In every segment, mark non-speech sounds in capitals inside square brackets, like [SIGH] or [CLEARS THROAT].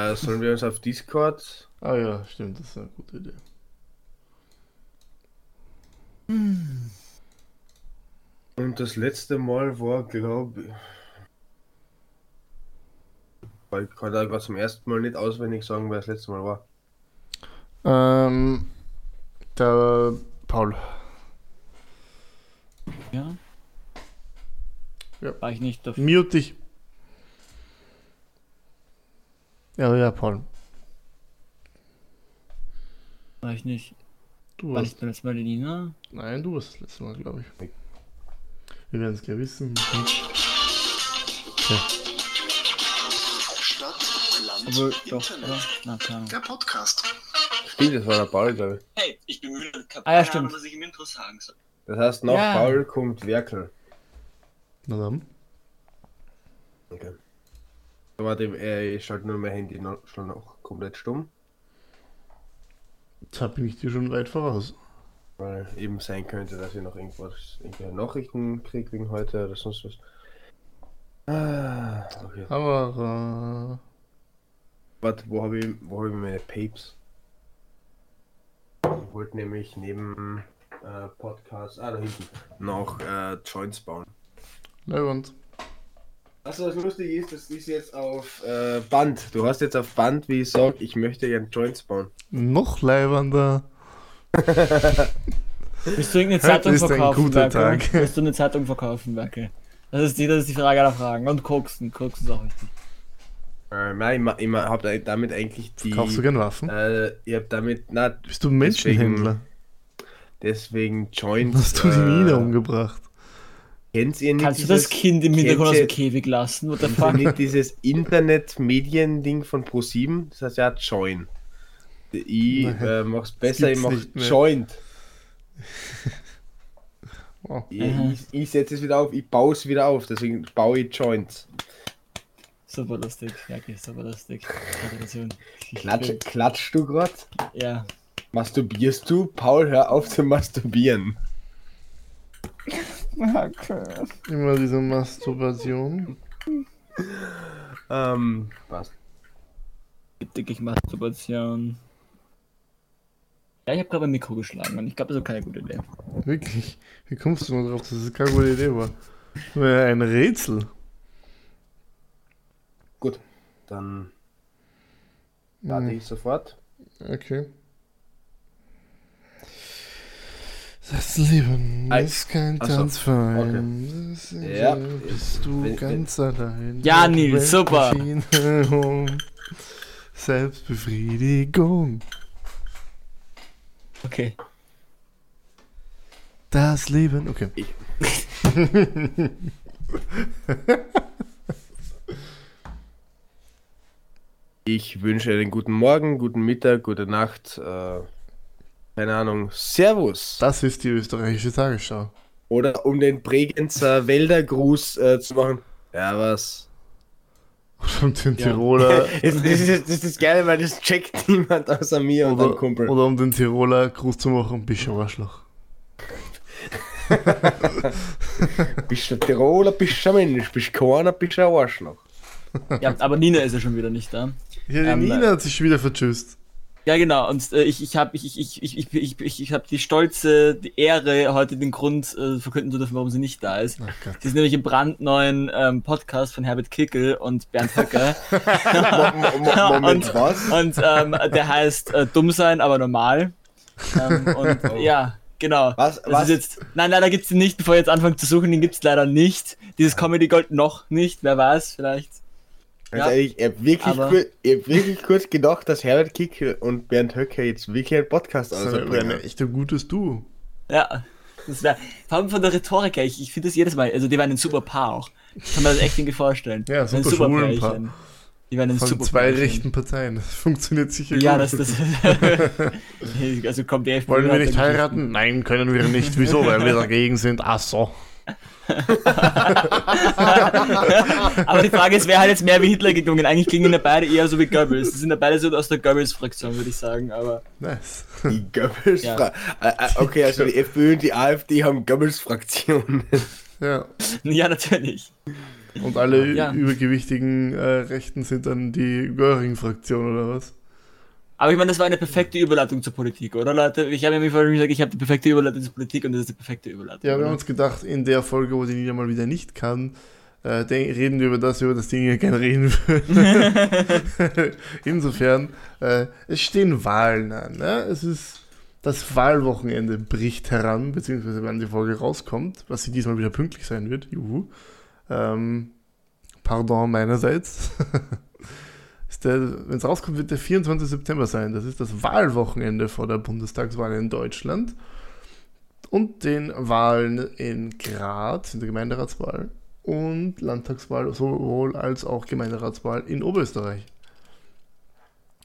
Äh, sollen wir uns auf Discord? Ah ja, stimmt, das ist eine gute Idee. Und das letzte Mal war, glaube ich. Weil Ich kann da gerade zum ersten Mal nicht auswendig sagen, wer das letzte Mal war. Ähm, der Paul. Ja. Ja. War ich nicht dafür. Mute dich. Ja, ja, Paul. War ich nicht. Du War ich warst. beim letzten Mal die Nina? Nein, du warst das letzte Mal, glaube ich. Wir werden es gleich wissen. Stadt, Land, Obwohl, doch, Internet. oder? Na, keine. Der Podcast. Stimmt, das war der Paul, glaube ich. Hey, ich bin müde. Ich hab Ah, ja, keine stimmt. Ahnung, was ich im Intro sagen soll. Das heißt, nach Ja. Paul kommt Werkel. Na dann. Okay. Warte, äh, ich schalte nur mein Handy noch, schon noch komplett stumm, Da bin ich dir schon weit voraus. weil eben sein könnte, dass ich noch irgendwas, irgendwelche Nachrichten kriege wegen heute oder sonst was. Ah, okay. Aber Warte, wo habe ich, wo hab ich meine Papes? Ich wollte nämlich neben äh, Podcast, ah, da hinten, noch äh, Joints bauen. äh, Leiband. Achso, das Lustige ist, das ist jetzt auf äh, Band. Du hast jetzt auf Band, wie ich sag, ich möchte gerne Joints bauen. Noch leibender. [LAUGHS] Willst du irgendeine Zeitung ist ein verkaufen, guter Werkel? Tag. Willst du eine Zeitung verkaufen, Werkel? Das ist die, das ist die Frage aller Fragen. Und Koksen. Koksen ist auch wichtig. Äh, nein, ich, ich ma- hab da- damit eigentlich die. Kaufst du gern Waffen? Äh, ich hab damit, na, Bist du Menschenhändler? deswegen Joints. Hast du die äh, Nina umgebracht? Kennt ihr nicht Kannst du dieses, das Kind im Hintergrund aus dem Käfig lassen? Fuck? nicht dieses Internet-Medien-Ding von Pro7? Das heißt ja Join. Ich äh, mach's besser, ich mach. Joint. [LAUGHS] Wow. Ich, Mhm. ich, ich setze es wieder auf, ich baue es wieder auf, deswegen baue ich Joints. Super lustig. Werkel, super lustig. Klatsch, klatschst du grad? Ja. Masturbierst du? Paul, hör auf zu masturbieren. Immer diese Masturbation. Ähm, was? Dicke Masturbation. Ja, ich habe gerade mein Mikro geschlagen und ich glaube, das ist auch keine gute Idee. Wirklich? Wie kommst du nur drauf, dass das keine gute Idee war? Das war ja ein Rätsel. Gut, dann warte Hm, ich sofort. Okay. Das Leben Ei. ist kein Ach Tanzverein. Ist- Ja. Bist du Wenn- ganz allein. Ja, Nils, super. [LAUGHS] Selbstbefriedigung. Okay. Das Leben. Okay. Ich- [LAUGHS] Ich wünsche einen guten Morgen, guten Mittag, gute Nacht. Äh, keine Ahnung. Servus. Das ist die österreichische Tagesschau. Oder um den Bregenzer Wäldergruß äh, zu machen. Ja, was? Und den Ja. Tiroler. [LAUGHS] Das, das, ist, das ist geil, weil das checkt [LAUGHS] niemand außer mir und Oder, dein Kumpel. oder um den Tiroler Gruß zu machen, bist du ein Arschloch. [LAUGHS] Bist du ein Tiroler, bist du ein Mensch, bist du keiner, bist du ein Arschloch. Ja, aber Nina ist ja schon wieder nicht da. Ja, die Ähm, Nina hat sich schon wieder vertschüsst. Ja, genau. Und äh, ich, ich habe ich, ich, ich, ich, ich, ich, ich hab die stolze die Ehre, heute den Grund äh, verkünden zu dürfen, warum sie nicht da ist. Gott. Sie ist nämlich im brandneuen ähm, Podcast von Herbert Kickel und Bernd Höcker. [LAUGHS] Mo- Mo- [LAUGHS] Moment, Und- was? und ähm, der heißt äh, Dumm sein, aber normal. Ähm, und [LAUGHS] Oh. ja, genau. Was? Das was? jetzt. Nein, leider gibt's den nicht, bevor ihr jetzt anfangt zu suchen, den gibt's leider nicht. Dieses Comedy Gold noch nicht, wer weiß, vielleicht. Ganz Ja, ehrlich, ich hab wirklich, kur hab wirklich kurz gedacht, dass Herbert Kickel und Bernd Höcker jetzt wirklich einen Podcast Das wäre ausbringen. ein echt ein gutes Duo. Ja. Das wäre. Vor allem von der Rhetorik her, ich, ich finde das jedes Mal, also die waren ein super Paar auch. Ich kann mir das echt irgendwie vorstellen. Ja, Ein super schwulen Paar. Die waren ein Von super zwei Pärchen. rechten Parteien. Das funktioniert sicher Ja, gut. das, das. [LAUGHS] [LAUGHS] also kommt die FPÖ Wollen wir nicht heiraten? Nein, können wir nicht. Wieso? Weil wir [LAUGHS] dagegen sind. Ach so. [LAUGHS] Aber die Frage ist, wer hat jetzt mehr wie Hitler geklungen? Eigentlich klingen ja beide eher so wie Goebbels. Die sind ja beide so aus der Goebbels-Fraktion, würde ich sagen. Aber Nice. Die Goebbels Ja. Äh, äh, Okay, also die FPÖ und die AfD haben Goebbels-Fraktionen. Ja. [LAUGHS] ja, natürlich. Und alle Ja. übergewichtigen äh, Rechten sind dann die Göring-Fraktion oder was? Aber ich meine, das war eine perfekte Überleitung zur Politik, oder Leute? Ich habe mir vorhin gesagt, ich habe die perfekte Überleitung zur Politik und das ist die perfekte Überleitung. Ja, wir haben oder? uns gedacht, in der Folge, wo die Nina mal wieder nicht kann, äh, reden wir über das, über das Ding hier gerne reden würden. [LAUGHS] [LAUGHS] Insofern, äh, es stehen Wahlen an. Ne? Es ist das Wahlwochenende bricht heran, beziehungsweise wenn die Folge rauskommt, was sie diesmal wieder pünktlich sein wird. Juhu. Ähm, pardon meinerseits. [LAUGHS] Wenn es rauskommt, wird der 24. September sein. Das ist das Wahlwochenende vor der Bundestagswahl in Deutschland und den Wahlen in Graz, in der Gemeinderatswahl und Landtagswahl sowohl als auch Gemeinderatswahl in Oberösterreich.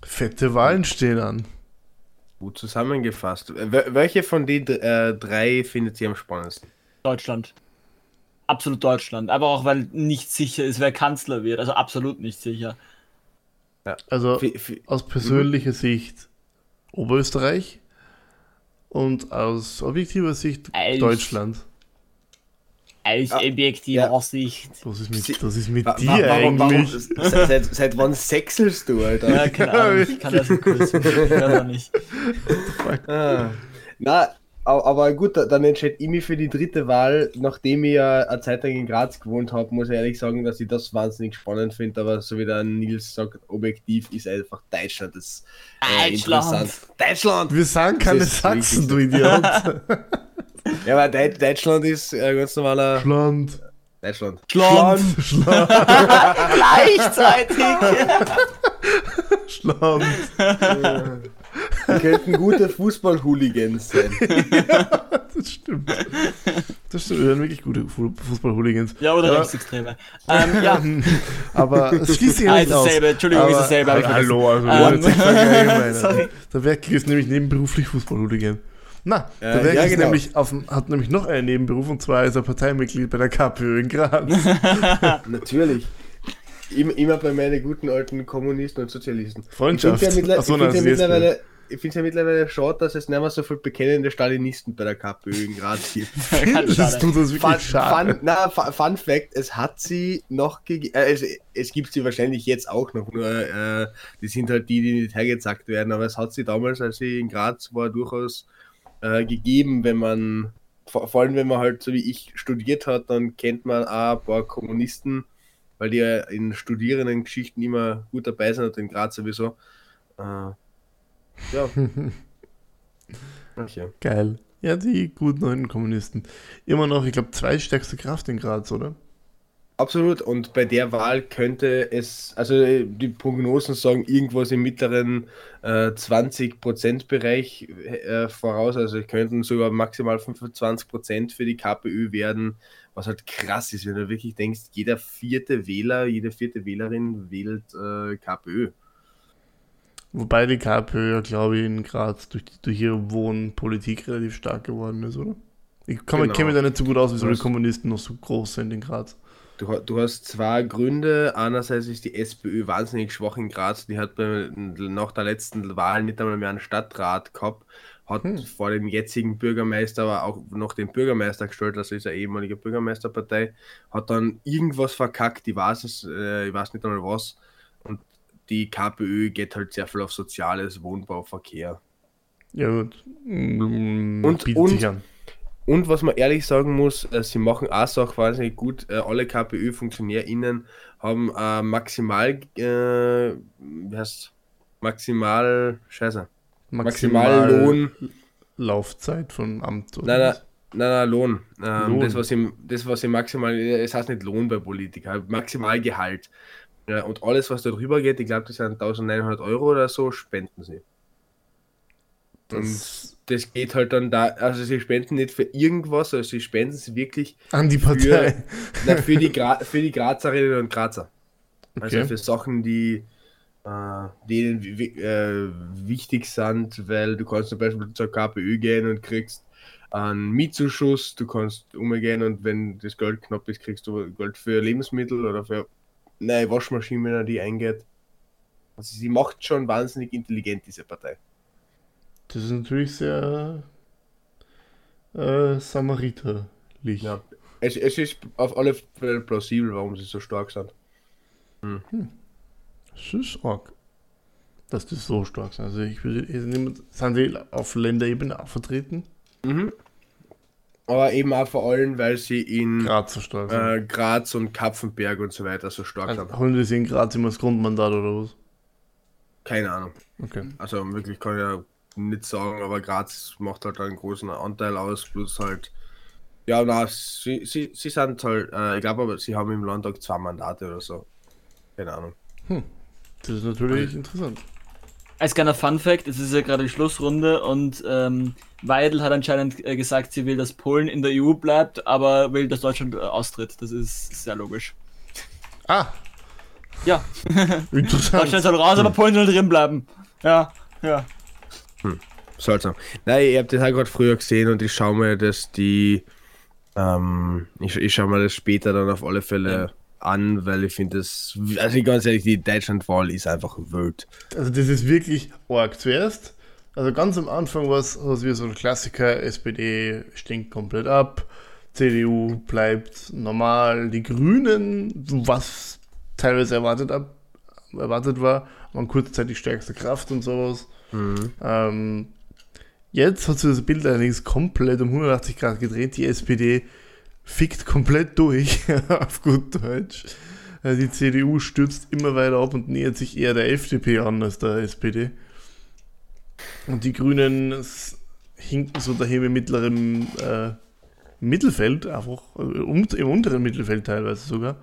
Fette Wahlen stehen an. Gut zusammengefasst. Wel- Welche von den äh, drei findet ihr am spannendsten? Deutschland. Absolut Deutschland. Aber auch, weil nicht sicher ist, wer Kanzler wird. Also absolut nicht sicher. Also Fi- fi- aus persönlicher Sicht Oberösterreich und aus objektiver Sicht Eich. Deutschland. Aus Ah, objektiver ja. Sicht. Was ist mit, was ist mit dir wa- warum- warum- eigentlich? [LAUGHS] Seit, seit, seit wann sechselst du, Alter? Ja, keine Ahnung. Ich kann das nicht kurz. Ich kann das nicht. Ah. Na, aber gut, da- dann entscheide ich mich für die dritte Wahl. Nachdem ich ja eine Zeit lang in Graz gewohnt habe, muss ich ehrlich sagen, dass ich das wahnsinnig spannend finde. Aber so wie der Nils sagt, objektiv ist einfach Deutschland das äh, Deutschland. interessant. Deutschland! Wir sagen keine Das Sachsen, du. Idiot. [LAUGHS] Ja, aber Deu- Deutschland ist ein ganz normaler Schland. Deutschland. Schland. Schland. [LAUGHS] Gleichzeitig. [LAUGHS] Schland. Die könnten gute Fußball-Hooligans sein. [LAUGHS] Das stimmt. Das stimmt. Wir sind wirklich gute Fu- Fußball-Hooligans. Ja, oder Ja. Rechtsextreme. Ähm, ja. [LAUGHS] Aber [LAUGHS] es schließt sich ja Ah, nicht ist aus. dasselbe. Entschuldigung, ist Aber- dasselbe. hab ich vergessen. Hallo, also Ähm, sorry. Der Werk ist nämlich nebenberuflich Fußball-Hooligan. Na, Äh, der Werk ja, ist genau. nämlich auf, hat nämlich noch einen Nebenberuf und zwar ist er Parteimitglied bei der KPÖ in Graz. Natürlich. Immer, bei meinen guten alten Kommunisten und Sozialisten. Freundschaft. Ich finde ja, mittler Ach so, ich find's ja ist mittlerweile, ich find's ja mittlerweile schade, dass es nicht mehr so viel bekennende Stalinisten bei der KPÖ in Graz gibt. [LAUGHS] Das tut das wirklich Fun, schade. fun, na, fun Fact, es hat sie noch gegeben, äh, es, es gibt sie wahrscheinlich jetzt auch noch, nur äh, die sind halt die, die nicht hergezackt werden, aber es hat sie damals, als sie in Graz war, durchaus äh, gegeben, wenn man, vor, vor allem wenn man halt so wie ich studiert hat, dann kennt man auch ein paar Kommunisten, weil die ja in Studierendengeschichten immer gut dabei sind und in Graz sowieso. Äh, ja. [LAUGHS] Okay. Geil. Ja, die guten neuen Kommunisten. Immer noch, ich glaube, zweitstärkste Kraft in Graz, oder? Absolut, und bei der Wahl könnte es, also äh, die Prognosen sagen irgendwas im mittleren äh, 20%-Bereich äh, voraus, also könnten sogar maximal 25% für die KPÖ werden, was halt krass ist, wenn du wirklich denkst, jeder vierte Wähler, jede vierte Wählerin wählt äh, KPÖ. Wobei die KPÖ ja, glaube ich, in Graz durch, durch ihre Wohnpolitik relativ stark geworden ist, oder? Ich kann- Genau. kenne mich da nicht so gut aus, wieso die Kommunisten noch so groß sind in Graz. Du, du hast zwei Gründe. Einerseits ist die SPÖ wahnsinnig schwach in Graz. Die hat bei, nach der letzten Wahl nicht einmal mehr einen Stadtrat gehabt. Hat Hm. vor dem jetzigen Bürgermeister aber auch noch den Bürgermeister gestellt, also ist eine ehemalige Bürgermeisterpartei. Hat dann irgendwas verkackt, ich weiß es, äh, ich weiß nicht einmal was. Und die KPÖ geht halt sehr viel auf Soziales, Wohnbau, Verkehr. Ja, gut. Mm, Und- bietet und-. Und was man ehrlich sagen muss, äh, sie machen auch Sachen wahnsinnig gut. Äh, alle KPÖ-FunktionärInnen haben äh, maximal, äh, wie heißt maximal, scheiße, Maximallohn, Laufzeit von Amt. oder nein, nein, nein, nein, Lohn. Ähm, Lohn. Das, was im, das, was im maximal, es heißt nicht Lohn bei Politikern, Maximalgehalt. Ja, und alles, was da drüber geht, ich glaube, das sind 1900 Euro oder so, spenden sie. Und Das das geht halt dann da, also sie spenden nicht für irgendwas, also sie spenden es wirklich an die Partei. Na, für, die Gra für die Grazerinnen und Grazer. Also Okay. für Sachen, die äh, denen äh, wichtig sind, weil du kannst zum Beispiel zur KPÖ gehen und kriegst einen Mietzuschuss, du kannst umgehen und wenn das Geld knapp ist, kriegst du Geld für Lebensmittel oder für neue Waschmaschine, wenn er die eingeht. Also sie macht schon wahnsinnig intelligent, diese Partei. Das ist natürlich sehr äh, samariterlich. Ja. Es, es ist auf alle Fälle plausibel, warum sie so stark sind. Das ist arg. Dass die so stark sind. Also ich würde sind die auf Länderebene auch vertreten? Aber eben auch vor allem, weil sie in Graz so äh, Graz und Kapfenberg und so weiter so stark also, sind. holen die sich in Graz immer das Grundmandat oder was? Keine Ahnung. Okay. Also wirklich kann ich ja nicht sagen, aber Graz macht halt einen großen Anteil aus, plus halt. Ja, na, sie, sie, sie sind halt, äh, ich glaube aber, sie haben im Landtag zwei Mandate oder so. Keine Ahnung. Das ist natürlich interessant. Als kleiner Fun Fact, es ist ja gerade die Schlussrunde und ähm, Weidel hat anscheinend äh, gesagt, sie will, dass Polen in der EU bleibt, aber will, dass Deutschland äh, austritt. Das ist sehr logisch. Ah, Ja, [LAUGHS] interessant. Deutschland soll raus, aber Polen soll drin bleiben. Ja, ja. Seltsam. Nein, ich habe das auch gerade früher gesehen und ich schaue mir das die. Ähm, ich, ich schaue mir das später dann auf alle Fälle Ja. An, weil ich finde das. Also ganz ehrlich, die Deutschlandwahl ist einfach wild. Also das ist wirklich arg. Zuerst, also ganz am Anfang war es wie so ein Klassiker, SPD stinkt komplett ab, CDU bleibt normal, die Grünen, was teilweise erwartet, ab, erwartet war, waren kurzzeitig stärkste Kraft und sowas. Ähm, jetzt hat sich das Bild allerdings komplett um 180 Grad gedreht. Die SPD fickt komplett durch, [LAUGHS] auf gut Deutsch. Äh, Die CDU stürzt immer weiter ab und nähert sich eher der FDP an als der SPD. Und die Grünen hinken so daheim im mittleren äh, Mittelfeld, einfach äh, im unteren Mittelfeld teilweise sogar.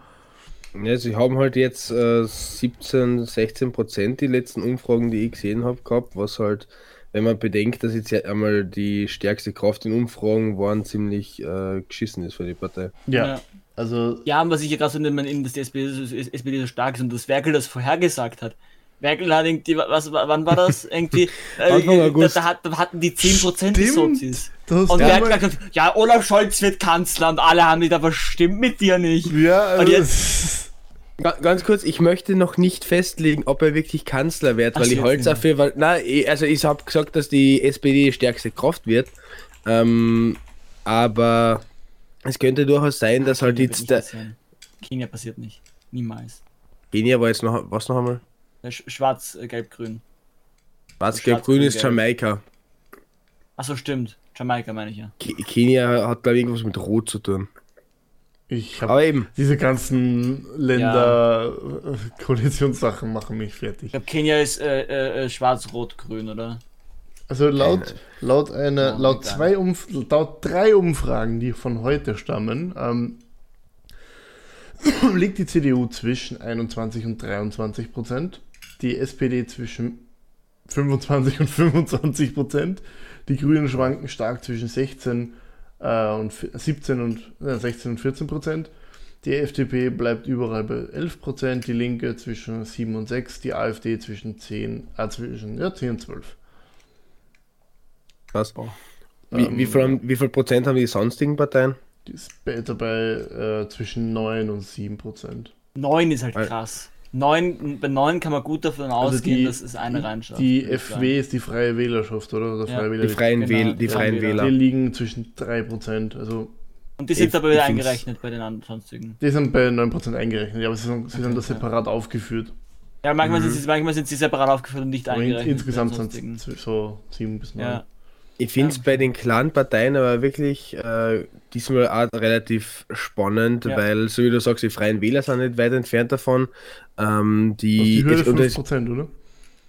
Ja, sie haben halt jetzt äh, 17, 16 Prozent die letzten Umfragen, die ich gesehen habe, gehabt, was halt, wenn man bedenkt, dass jetzt ja einmal die stärkste Kraft in Umfragen waren, ziemlich äh, geschissen ist für die Partei. Ja, Ja. also Ja, und was ich ja gerade so nehme, in, dass die SPD so, SPD so stark ist und dass Merkel das vorhergesagt hat. Merkel hat irgendwie, was, wann war das? Irgendwie, [LAUGHS] äh, Anfang da, August. da, hat, da hatten die 10% die Stimmt. Sozis. Und Merkel hat gesagt, ja, Olaf Scholz wird Kanzler und alle haben nicht, aber stimmt mit dir nicht. ja, also, Und jetzt- Ga- [LAUGHS] Ganz kurz, ich möchte noch nicht festlegen, ob er wirklich Kanzler wird, weil ich nicht. dafür, weil, nein, also ich habe gesagt, dass die SPD die stärkste Kraft wird, ähm, aber es könnte durchaus sein, dass halt jetzt der. Kenia passiert nicht. Niemals. Kenia war jetzt noch, was noch einmal? Schwarz, äh, gelb, grün. Schwarz-Gelb-Grün ist Schwarz-Grün-Gelb. Jamaika. Achso, stimmt. Jamaika meine ich ja. Ke- Kenia hat, glaube ich, irgendwas mit Rot zu tun. Ich habe Aber eben, diese ganzen Länder-Koalitionssachen machen mich Ich fertig. glaube, Kenia ist äh, äh, äh, schwarz-rot-grün, oder? Also laut, laut einer, Oh, laut zwei Umf laut drei Umfragen, die von heute stammen, ähm, [CLEARS THROAT] liegt die CDU zwischen 21 und 23 Prozent, die SPD zwischen 25 und 25 Prozent, die Grünen schwanken stark zwischen 16 äh, und vi- 17 und äh, 16 und 14 Prozent. Die FDP bleibt überall bei 11 Prozent, die Linke zwischen 7 und 6, die AfD zwischen 10, äh, zwischen ja, 10 und 12. was? Wie, Ähm, wie, viel, wie viel Prozent haben die sonstigen Parteien? Die ist bei, dabei äh, zwischen 9 und 7 Prozent. 9 ist halt Weil- krass. 9, bei 9 kann man gut davon Also ausgehen, die- dass es eine reinschafft. Die FW ist die freie Wählerschaft, oder? oder Ja. freie Die Wähler freien, genau, Wähl die die freien Wähler. Die liegen zwischen 3 Prozent. Also Und die sind Ich- aber wieder eingerechnet bei den anderen sonstigen. die sind bei 9 Prozent eingerechnet, ja, aber sie sind, sie sind da ja. separat aufgeführt. Ja, manchmal, Mhm. sind sie, manchmal sind sie separat aufgeführt und nicht Aber in, eingerechnet. insgesamt sind es so 7 bis 9. Ja. Ich finde es Ja. bei den Clan-Parteien aber wirklich äh, diesmal auch relativ spannend, Ja. weil, so wie du sagst, die Freien Wähler sind nicht weit entfernt davon. Ähm, Das ist die, die Hürde es- und 5 es- Prozent, oder?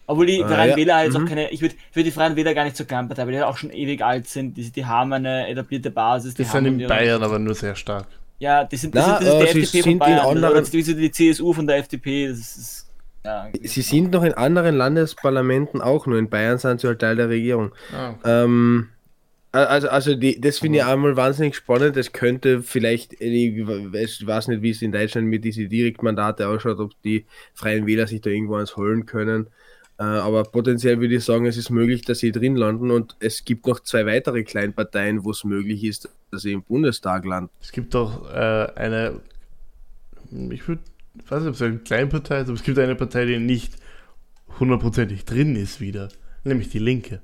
Obwohl die Ah, Freien ja. Wähler halt jetzt Mhm. auch keine, ich würde für die Freien Wähler gar nicht zur Kleinpartei, weil die auch schon ewig alt sind, die, die haben eine etablierte Basis. Die Die sind in Bayern aber nur sehr stark. Ja, die sind, das Na, sind, das ist äh, die FDP sind von in Bayern, anderen- oder die CSU von der FDP, das ist, ja, sie sind noch in anderen Landesparlamenten auch, nur in Bayern sind sie halt Teil der Regierung. Ah, okay. Ähm, also, also die, das finde ich einmal wahnsinnig spannend. Es könnte vielleicht, ich weiß- nicht, wie es in Deutschland mit diesen Direktmandate ausschaut, ob die Freien Wähler sich da irgendwo eins holen können. Äh, aber potenziell würde ich sagen, es ist möglich, dass sie drin landen und es gibt noch zwei weitere Kleinparteien, wo es möglich ist, dass sie im Bundestag landen. Es gibt auch äh, eine, ich würde, weiß nicht, ob es eine Kleinpartei ist, aber es gibt eine Partei, die nicht hundertprozentig drin ist wieder, nämlich die Linke.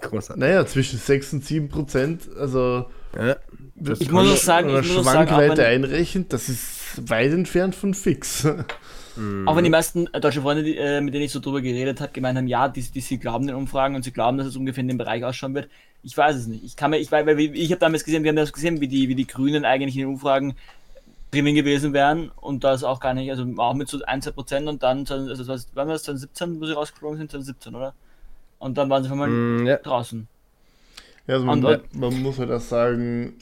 Großartig. Naja, zwischen 6 und 7 Prozent, also Ja, Das Ich muss auch sagen, ich muss sagen, Schwankweite wenn- einrechnet, das ist weit entfernt von fix. Auch wenn die meisten äh, deutsche Freunde, die, äh, mit denen ich so drüber geredet habe, gemeint haben, ja, die, die, sie glauben den Umfragen und sie glauben, dass es ungefähr in dem Bereich ausschauen wird. Ich weiß es nicht. Ich kann mir, ich weiß, weil ich habe damals gesehen, wir haben das gesehen, wie die, wie die Grünen eigentlich in den Umfragen drinnen gewesen wären und das auch gar nicht, also auch mit so 1, 2 Prozent und dann, also was, wann war das, 2017, wo sie rausgeflogen sind, 2017, oder? Und dann waren sie auf einmal Mm, ja. draußen. Ja, also man, Und- man muss halt auch sagen,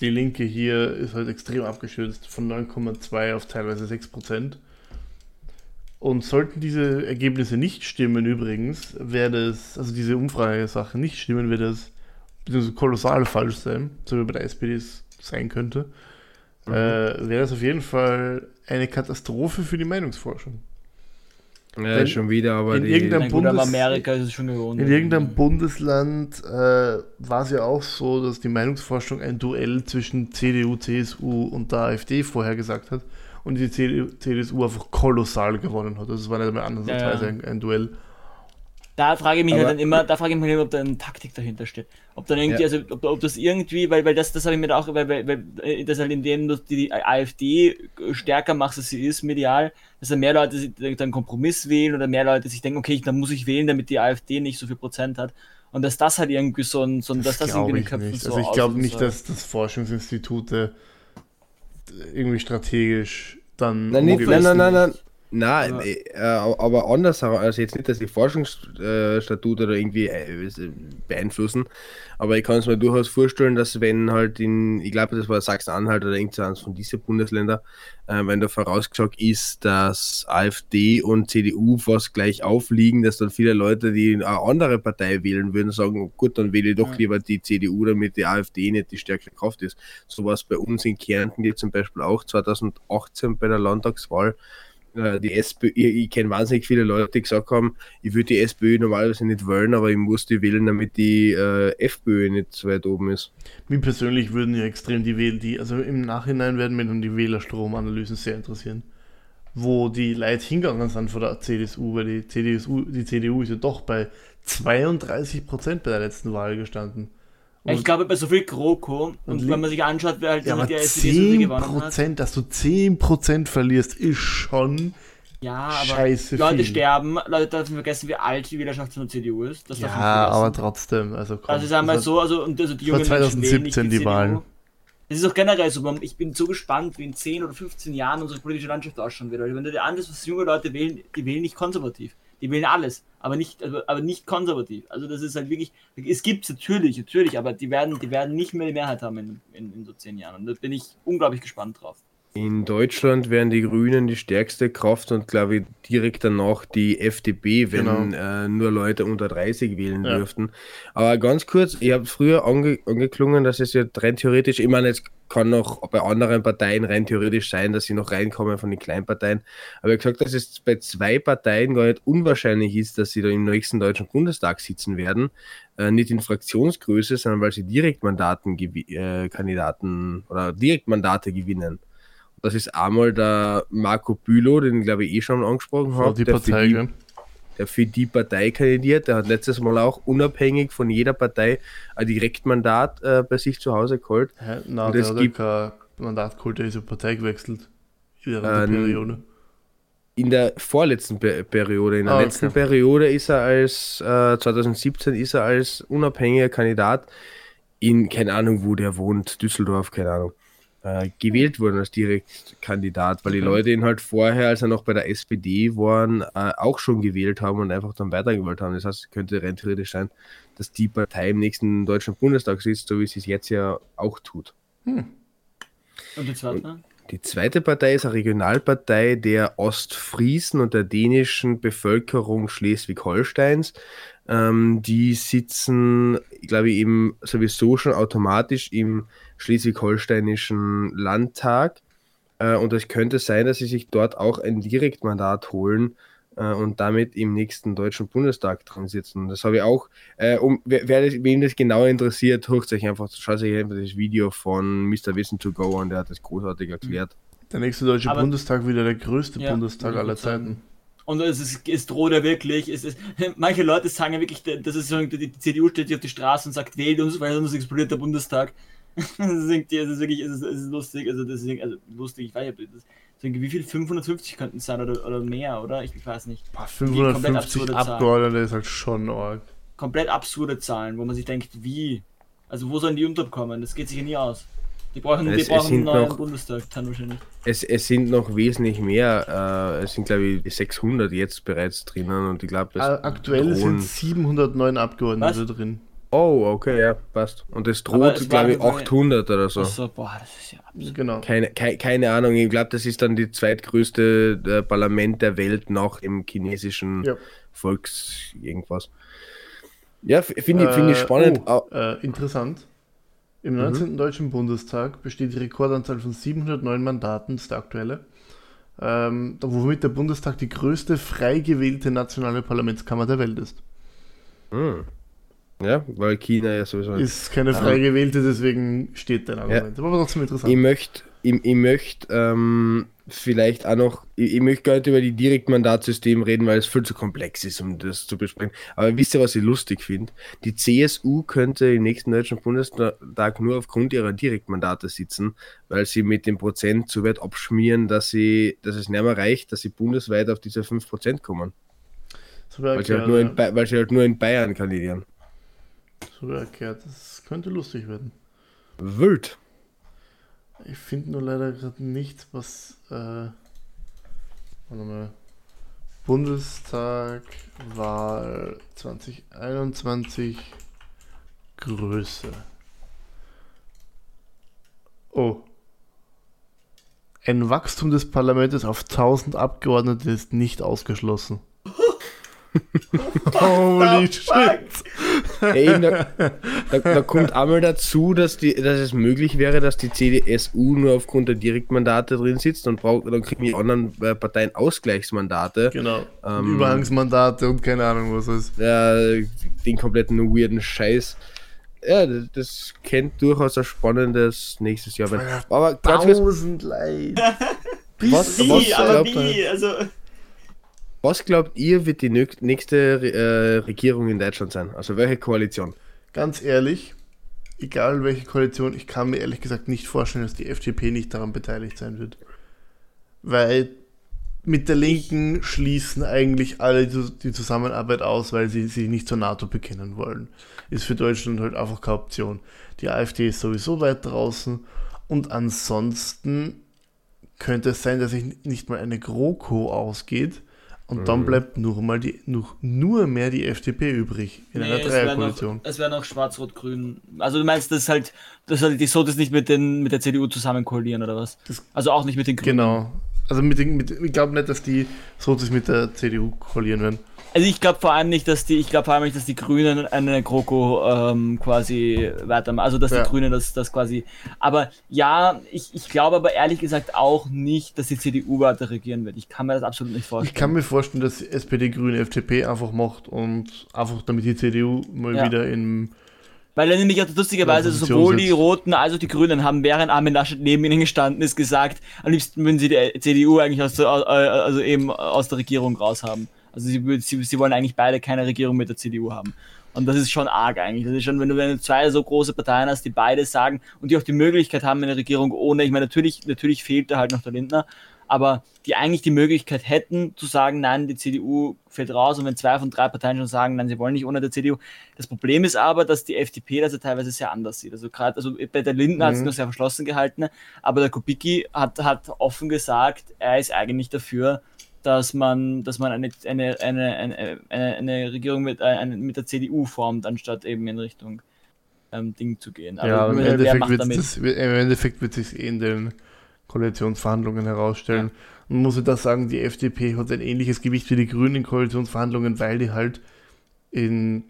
die Linke hier ist halt extrem abgestürzt, von 9,2 auf teilweise 6 Prozent. Und sollten diese Ergebnisse nicht stimmen übrigens, wäre das, also diese Umfragesachen nicht stimmen, wäre das beziehungsweise kolossal falsch sein, so wie bei der SPD es sein könnte, Mhm. äh, wäre das auf jeden Fall eine Katastrophe für die Meinungsforschung. Ja, Wenn schon wieder, aber in die, irgendeinem gut, Bundes- Amerika ist es schon gewohnt. In irgendeinem Bundesland äh, war es ja auch so, dass die Meinungsforschung ein Duell zwischen CDU, CSU und der AfD vorhergesagt hat und die CDU, CSU einfach kolossal gewonnen hat. Also es war nicht mehr andersweise Ja, ja. ein, ein Duell. Da frage ich mich Aber- halt dann immer, da frage ich mich immer, ob da eine Taktik dahinter steht. Ob dann irgendwie, Ja. also ob, ob das irgendwie, weil, weil das, das habe ich mir auch, weil, weil, weil äh, das halt indem du die AfD stärker machst, als sie ist, medial, dass dann mehr Leute sich dann einen Kompromiss wählen oder mehr Leute sich denken, okay, dann muss ich wählen, damit die AfD nicht so viel Prozent hat. Und dass das halt irgendwie so ein, so ein dass das glaube irgendwie in den ich Köpfen nicht. so Also ich glaube nicht, so. dass das Forschungsinstitute irgendwie strategisch dann Nein, nicht, nein, nein, nein, nein. Nein, äh, aber anders, also jetzt nicht, dass die Forschungsstatute oder irgendwie äh, beeinflussen, aber ich kann es mir durchaus vorstellen, dass wenn halt in, ich glaube, das war Sachsen-Anhalt oder irgendeins von diesen Bundesländern, äh, wenn da vorausgesagt ist, dass AfD und CDU fast gleich aufliegen, dass dann viele Leute, die eine andere Partei wählen würden, sagen, gut, dann wähle ich doch Ja. lieber die CDU, damit die AfD nicht die stärkste Kraft ist. So war es bei uns in Kärnten jetzt zum Beispiel auch 2018 bei der Landtagswahl. Äh, Die SPÖ, ich, ich kenne wahnsinnig viele Leute, die gesagt haben, ich würde die SPÖ normalerweise nicht wählen, aber ich muss die wählen, damit die äh, FPÖ nicht so weit oben ist. Mir persönlich würden ja extrem die Wähler, die, also im Nachhinein werden mir dann die Wählerstromanalysen sehr interessieren. Wo die Leute hingegangen sind von der CDU, weil die CDU, die CDU ist ja doch bei 32% bei der letzten Wahl gestanden. Ich glaube, bei so viel GroKo und, Und wenn man sich anschaut, wer halt ja, die SPD so gewonnen hat. 10%, dass du 10% verlierst, ist schon Ja, aber scheiße Leute viel. sterben, Leute dürfen vergessen, wie alt die Wählerschaft von der CDU ist. Das Ja, aber trotzdem, also komm. Also ich sag mal das so, also, und also die jungen Menschen 2017 wählen nicht die CDU. Wahlen. Das ist auch generell so, ich bin so gespannt, wie in 10 oder 15 Jahren unsere politische Landschaft ausschauen wird. Wenn du dir anschaust, was junge Leute wählen, die wählen nicht konservativ. Die wählen alles, aber nicht, aber, aber nicht konservativ. Also das ist halt wirklich, es gibt natürlich, natürlich, aber die werden, die werden nicht mehr die Mehrheit haben in, in, in so 10 Jahren. Und da bin ich unglaublich gespannt drauf. In Deutschland wären die Grünen die stärkste Kraft und glaube ich direkt danach die FDP, wenn Genau. äh, nur Leute unter 30 wählen Ja. dürften. Aber ganz kurz, ich habe früher ange angeklungen, dass es ja rein theoretisch, ich meine, es kann noch bei anderen Parteien rein theoretisch sein, dass sie noch reinkommen von den Kleinparteien. Aber ich habe gesagt, dass es bei zwei Parteien gar nicht unwahrscheinlich ist, dass sie da im nächsten Deutschen Bundestag sitzen werden. Äh, nicht in Fraktionsgröße, sondern weil sie Direktmandaten äh, Kandidaten oder Direktmandate gewinnen. Das ist einmal der Marco Bülow, den glaube ich eh schon angesprochen habe, die der, Partei, für die, der für die Partei kandidiert. Der hat letztes Mal auch unabhängig von jeder Partei ein Direktmandat äh, bei sich zu Hause geholt. Hä? Na, Und der es hat gibt- kein Mandat geholt, der ist auf Partei gewechselt. Während Ähm, der Periode. In der vorletzten Pe Periode, in der Ah, letzten okay. Periode ist er als, äh, 2017 ist er als unabhängiger Kandidat in, keine Ahnung, wo der wohnt, Düsseldorf, keine Ahnung, äh, gewählt worden als Direktkandidat, weil die. Leute ihn halt vorher, als er noch bei der SPD waren, äh, auch schon gewählt haben und einfach dann weitergewählt haben. Das heißt, es könnte rein theoretisch sein, dass die Partei im nächsten Deutschen Bundestag sitzt, so wie sie es jetzt ja auch tut. Und die zweite? Die zweite Partei ist eine Regionalpartei der Ostfriesen und der dänischen Bevölkerung Schleswig-Holsteins. Ähm, die sitzen, glaube ich, eben sowieso schon automatisch im schleswig-holsteinischen Landtag. Äh, und es könnte sein, dass sie sich dort auch ein Direktmandat holen äh, und damit im nächsten Deutschen Bundestag drin sitzen. Das habe ich auch, äh, um, wer, wer das, wen das genauer interessiert, hört sich einfach, schaut sich einfach das Video von Mr. Wissen to Go an, der hat das großartig erklärt. Der nächste deutsche Aber- Bundestag wieder der größte Ja, Bundestag aller auch sagen. Und es, ist, es droht ja wirklich, es ist, [LAUGHS] manche Leute sagen ja wirklich, das ist so, die, die CDU steht hier auf die Straße und sagt, wählt uns, weil sonst explodiert der Bundestag. [LAUGHS] es ist wirklich, es ist, es ist lustig, also deswegen, also lustig, ich weiß nicht, das, wie viel 550 könnten es sein oder, oder mehr, oder? Ich, ich weiß nicht. Boah, komplett 550 absurde Zahl. Abgeordnete ist halt schon arg. Komplett absurde Zahlen, wo man sich denkt, wie? Also wo sollen die unterkommen? Das geht sich ja nie aus. Die brauchen, Es- die es brauchen sind einen neuen noch- Bundestag, dann wahrscheinlich. Es, es sind noch wesentlich mehr. Äh, es sind, glaube ich, 600 jetzt bereits drinnen und ich glaube, Aktuell drohen- sind 709 Abgeordnete Was? drin. Oh, okay, ja, passt. Und es droht, glaube ich, waren so- 800 oder so. Achso, boah, das ist ja absurd. Genau. Keine, keine, keine Ahnung, ich glaube, das ist dann die zweitgrößte äh, Parlament der Welt nach dem chinesischen Ja. Volks irgendwas. Ja, finde ich, find ich Äh, spannend. Oh, äh, interessant. Im Mhm. 19. Deutschen Bundestag besteht die Rekordanzahl von 709 Mandaten, das ist der aktuelle. Ähm, womit der Bundestag die größte frei gewählte nationale Parlamentskammer der Welt ist. Hm. Ja, weil China ja sowieso. Ist keine frei gewählte, deswegen steht dein Argument. Aber trotzdem interessant. Ich möchte ich, ich möcht, ähm, vielleicht auch noch, ich, ich möchte gar nicht über die Direktmandatssystem reden, weil es viel zu komplex ist, um das zu besprechen. Aber wisst ihr, was ich lustig finde? Die CSU könnte im nächsten Deutschen Bundestag nur aufgrund ihrer Direktmandate sitzen, weil sie mit dem Prozent so weit abschmieren, dass, sie, dass es nicht mehr reicht, dass sie bundesweit auf diese 5% kommen. Weil sie, halt in, weil sie halt nur in Bayern kandidieren. so erklärt. Das könnte lustig werden. Wild. Ich finde nur leider gerade nichts, was. Äh, warte mal. Bundestag Wahl 2021 Größe. Oh. Ein Wachstum des Parlaments auf 1000 Abgeordnete ist nicht ausgeschlossen. [LAUGHS] Holy shit! Ja, eben, da, da, da kommt einmal dazu, dass, die, dass es möglich wäre, dass die CDSU nur aufgrund der Direktmandate drin sitzt und braucht, dann kriegen die anderen äh, Parteien Ausgleichsmandate. Genau. Und Ähm, Überhangsmandate und keine Ahnung was ist. Ja, den kompletten weirden Scheiß. Ja, das, das kennt durchaus ein spannendes nächstes Jahr. werden. Aber 1000 Leute. [LAUGHS] was, Wie, was, aber wie? Also, was glaubt ihr, wird die nächste äh, Regierung in Deutschland sein? Also welche Koalition? Ganz ehrlich, egal welche Koalition, ich kann mir ehrlich gesagt nicht vorstellen, dass die FDP nicht daran beteiligt sein wird. Weil mit der Linken schließen eigentlich alle die Zusammenarbeit aus, weil sie sich nicht zur NATO bekennen wollen. Ist für Deutschland halt einfach keine Option. Die AfD ist sowieso weit draußen und ansonsten könnte es sein, dass sich nicht mal eine GroKo ausgeht und dann bleibt nur mal die, nur, nur mehr die FDP übrig in einer nee, es wäre noch, Dreierkoalition. wär noch Schwarz-Rot-Grün. Also du meinst, dass halt, dass halt die Sotis nicht mit, den, mit der CDU zusammen koalieren oder was? Das- also auch nicht mit den Grünen. Genau. Also mit, den- mit, ich glaube nicht, dass die Sozis mit der CDU koalieren werden. Also ich glaube vor allem nicht, dass die, ich glaube vor allem nicht, dass die Grünen eine GroKo ähm, quasi weitermachen. Also dass Ja. die Grünen das, das quasi. Aber ja, ich, ich glaube aber ehrlich gesagt auch nicht, dass die CDU weiter regieren wird. Ich kann mir das absolut nicht vorstellen. Ich kann mir vorstellen, dass SPD, Grüne, FDP einfach macht und einfach damit die CDU mal Ja. wieder in. Weil er nämlich auch lustigerweise sowohl die. Roten als auch die Grünen haben, während Armin Laschet neben ihnen gestanden ist, gesagt, am liebsten würden sie die CDU eigentlich aus der, also eben aus der Regierung raus haben. Also sie, sie, sie wollen eigentlich beide keine Regierung mit der CDU haben. Und das ist schon arg eigentlich. Das ist schon, wenn du, wenn du zwei so große Parteien hast, die beide sagen und die auch die Möglichkeit haben, eine Regierung ohne, ich meine, natürlich, natürlich fehlt da halt noch der Lindner, aber die eigentlich die Möglichkeit hätten zu sagen, nein, die CDU fällt raus und wenn zwei von drei Parteien schon sagen, nein, sie wollen nicht ohne der CDU. Das Problem ist aber, dass die FDP das ja teilweise sehr anders sieht. Also gerade, also bei der Lindner hat es Mhm. noch sehr verschlossen gehalten, aber der Kubicki hat, hat offen gesagt, er ist eigentlich dafür, dass man, dass man eine, eine, eine, eine, eine, eine Regierung mit, äh, eine, mit der CDU formt, anstatt eben in Richtung ähm, Ding zu gehen. ja, im Endeffekt, wird das, im Endeffekt wird sich eh in den Koalitionsverhandlungen herausstellen. Man muss ja da sagen, die FDP hat ein ähnliches Gewicht wie die Grünen in Koalitionsverhandlungen, weil die halt in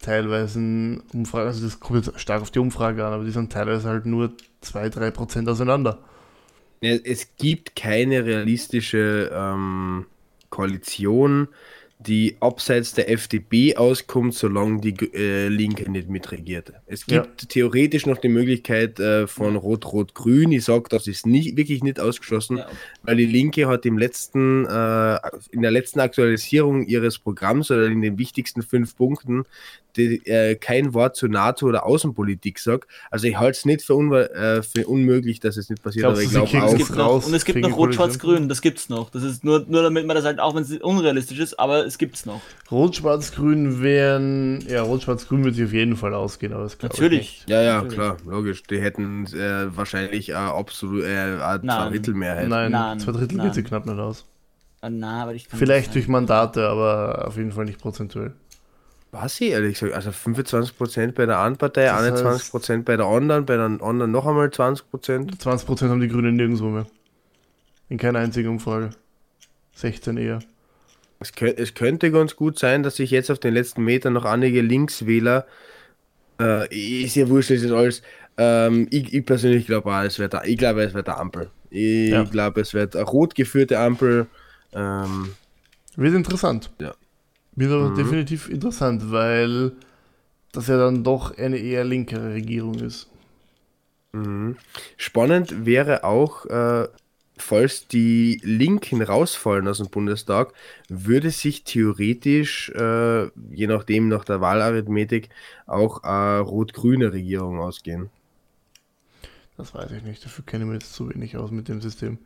teilweise Umfragen, also das kommt jetzt stark auf die Umfrage an, aber die sind teilweise halt nur 2-3% auseinander. Ja, Es gibt keine realistische ähm, Koalition, die abseits der FDP auskommt, solange die äh, Linke nicht mitregiert. Es Ja. gibt theoretisch noch die Möglichkeit äh, von Rot-Rot-Grün. Ich sage, das ist nicht, wirklich nicht ausgeschlossen, Ja. weil die Linke hat im letzten, äh, in der letzten Aktualisierung ihres Programms oder in den wichtigsten fünf Punkten die, äh, kein Wort zu NATO oder Außenpolitik sagt. Also ich halte es nicht für, unwa- äh, für unmöglich, dass es nicht passiert, Glaubst aber ich glaube Es auch. es gibt noch, raus, und es gibt noch Rot-Schwarz-Grün, das gibt's noch. Das ist nur, nur damit man das halt, auch wenn es unrealistisch ist, aber es gibt's noch. Rot-Schwarz-Grün wären. Ja, Rot-Schwarz-Grün würde sich auf jeden Fall ausgehen, aber das glaube ich nicht. Natürlich. Ja, ja, Natürlich. klar, logisch. Die hätten äh, wahrscheinlich äh, absolut äh, eine Nein. Zweimittelmehrheit. Nein, Nein, zwei Drittel nein. geht sie knapp nicht aus. Ah, Na, aber ich kann Vielleicht durch Mandate, aber auf jeden Fall nicht prozentuell. Was ich ehrlich gesagt, also 25% bei der einen Partei, Das 21% bei der anderen, bei der anderen noch einmal 20%. 20% haben die Grünen nirgendwo mehr. In keiner einzigen Umfrage. 16 eher. Es, kö es könnte ganz gut sein, dass sich jetzt auf den letzten Metern noch einige Linkswähler, äh, ist ja wurscht, ist alles, ähm, ich, ich persönlich glaube auch, es wird, ich glaube, es wird eine Ampel. Ich Ja. glaube, es wird eine rot geführte Ampel. Ähm, Wird interessant. Ja. Wird aber Mhm. definitiv interessant, weil das ja dann doch eine eher linkere Regierung ist. Mhm. Spannend wäre auch, äh, falls die Linken rausfallen aus dem Bundestag, würde sich theoretisch, äh, je nachdem nach der Wahlarithmetik, auch eine rot-grüne Regierung ausgehen. Das weiß ich nicht. Dafür kenne ich mich jetzt zu wenig aus mit dem System.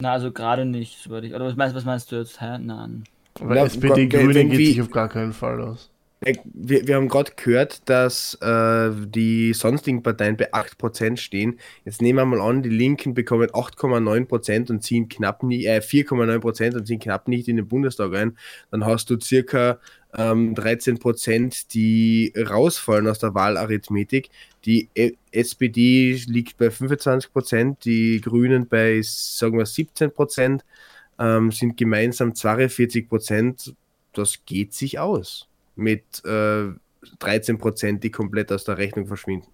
Na, also gerade nicht, soweit ich. Oder was meinst, was meinst du jetzt? Hä? Nein. Weil Ja, SPD, wenn- Grüne geht sich auf gar keinen Fall aus. Äh, Wir, wir haben gerade gehört, dass äh, die sonstigen Parteien bei 8% stehen. Jetzt nehmen wir mal an, die Linken bekommen 8,9% und ziehen knapp nie, äh, 4,9% und ziehen knapp nicht in den Bundestag ein. Dann hast du circa ähm, 13%, die rausfallen aus der Wahlarithmetik. Die E- SPD liegt bei 25%, die Grünen bei, sagen wir, 17%, ähm, sind gemeinsam 42%. Das geht sich aus mit äh, 13 Prozent, die komplett aus der Rechnung verschwinden.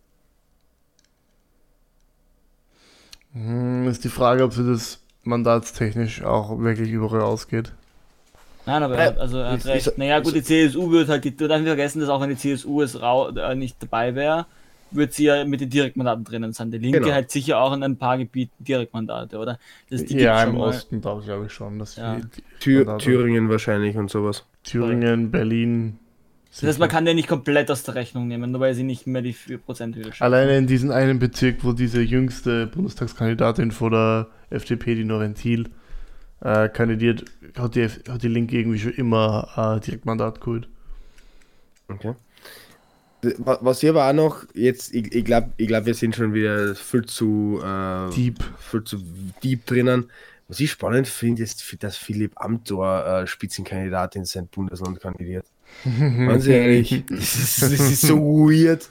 Hm, ist die Frage, ob sie das mandatstechnisch auch wirklich überall ausgeht. Nein, aber er hat, also er hat recht. naja, gut, die CSU wird halt, die, du darfst nicht vergessen, dass auch wenn die CSU es rau, äh, nicht dabei wäre, wird sie ja mit den Direktmandaten drinnen sein. Die Linke Genau. hat sicher auch in ein paar Gebieten Direktmandate, oder? Das, die ja, im. Osten glaube glaub ich schon. Dass Ja. Thür Mandate- Thüringen wahrscheinlich und sowas. Thüringen, Berlin. Das heißt, man kann den nicht komplett aus der Rechnung nehmen, nur weil sie nicht mehr die 4% Hürde schaffen. Alleine in diesem einen Bezirk, wo diese jüngste Bundestagskandidatin vor der FDP, die Noventil, äh, kandidiert, hat die, hat die Linke irgendwie schon immer äh, Direktmandat geholt. Okay. Wa- Was ich aber auch noch jetzt, ich, ich glaube, ich glaub, wir sind schon wieder viel zu, äh, Deep. viel zu deep drinnen. Was ich spannend finde, ist, dass Philipp Amthor äh, Spitzenkandidat in sein Bundesland kandidiert. [LAUGHS] Ganz ehrlich, das ist, das ist so weird.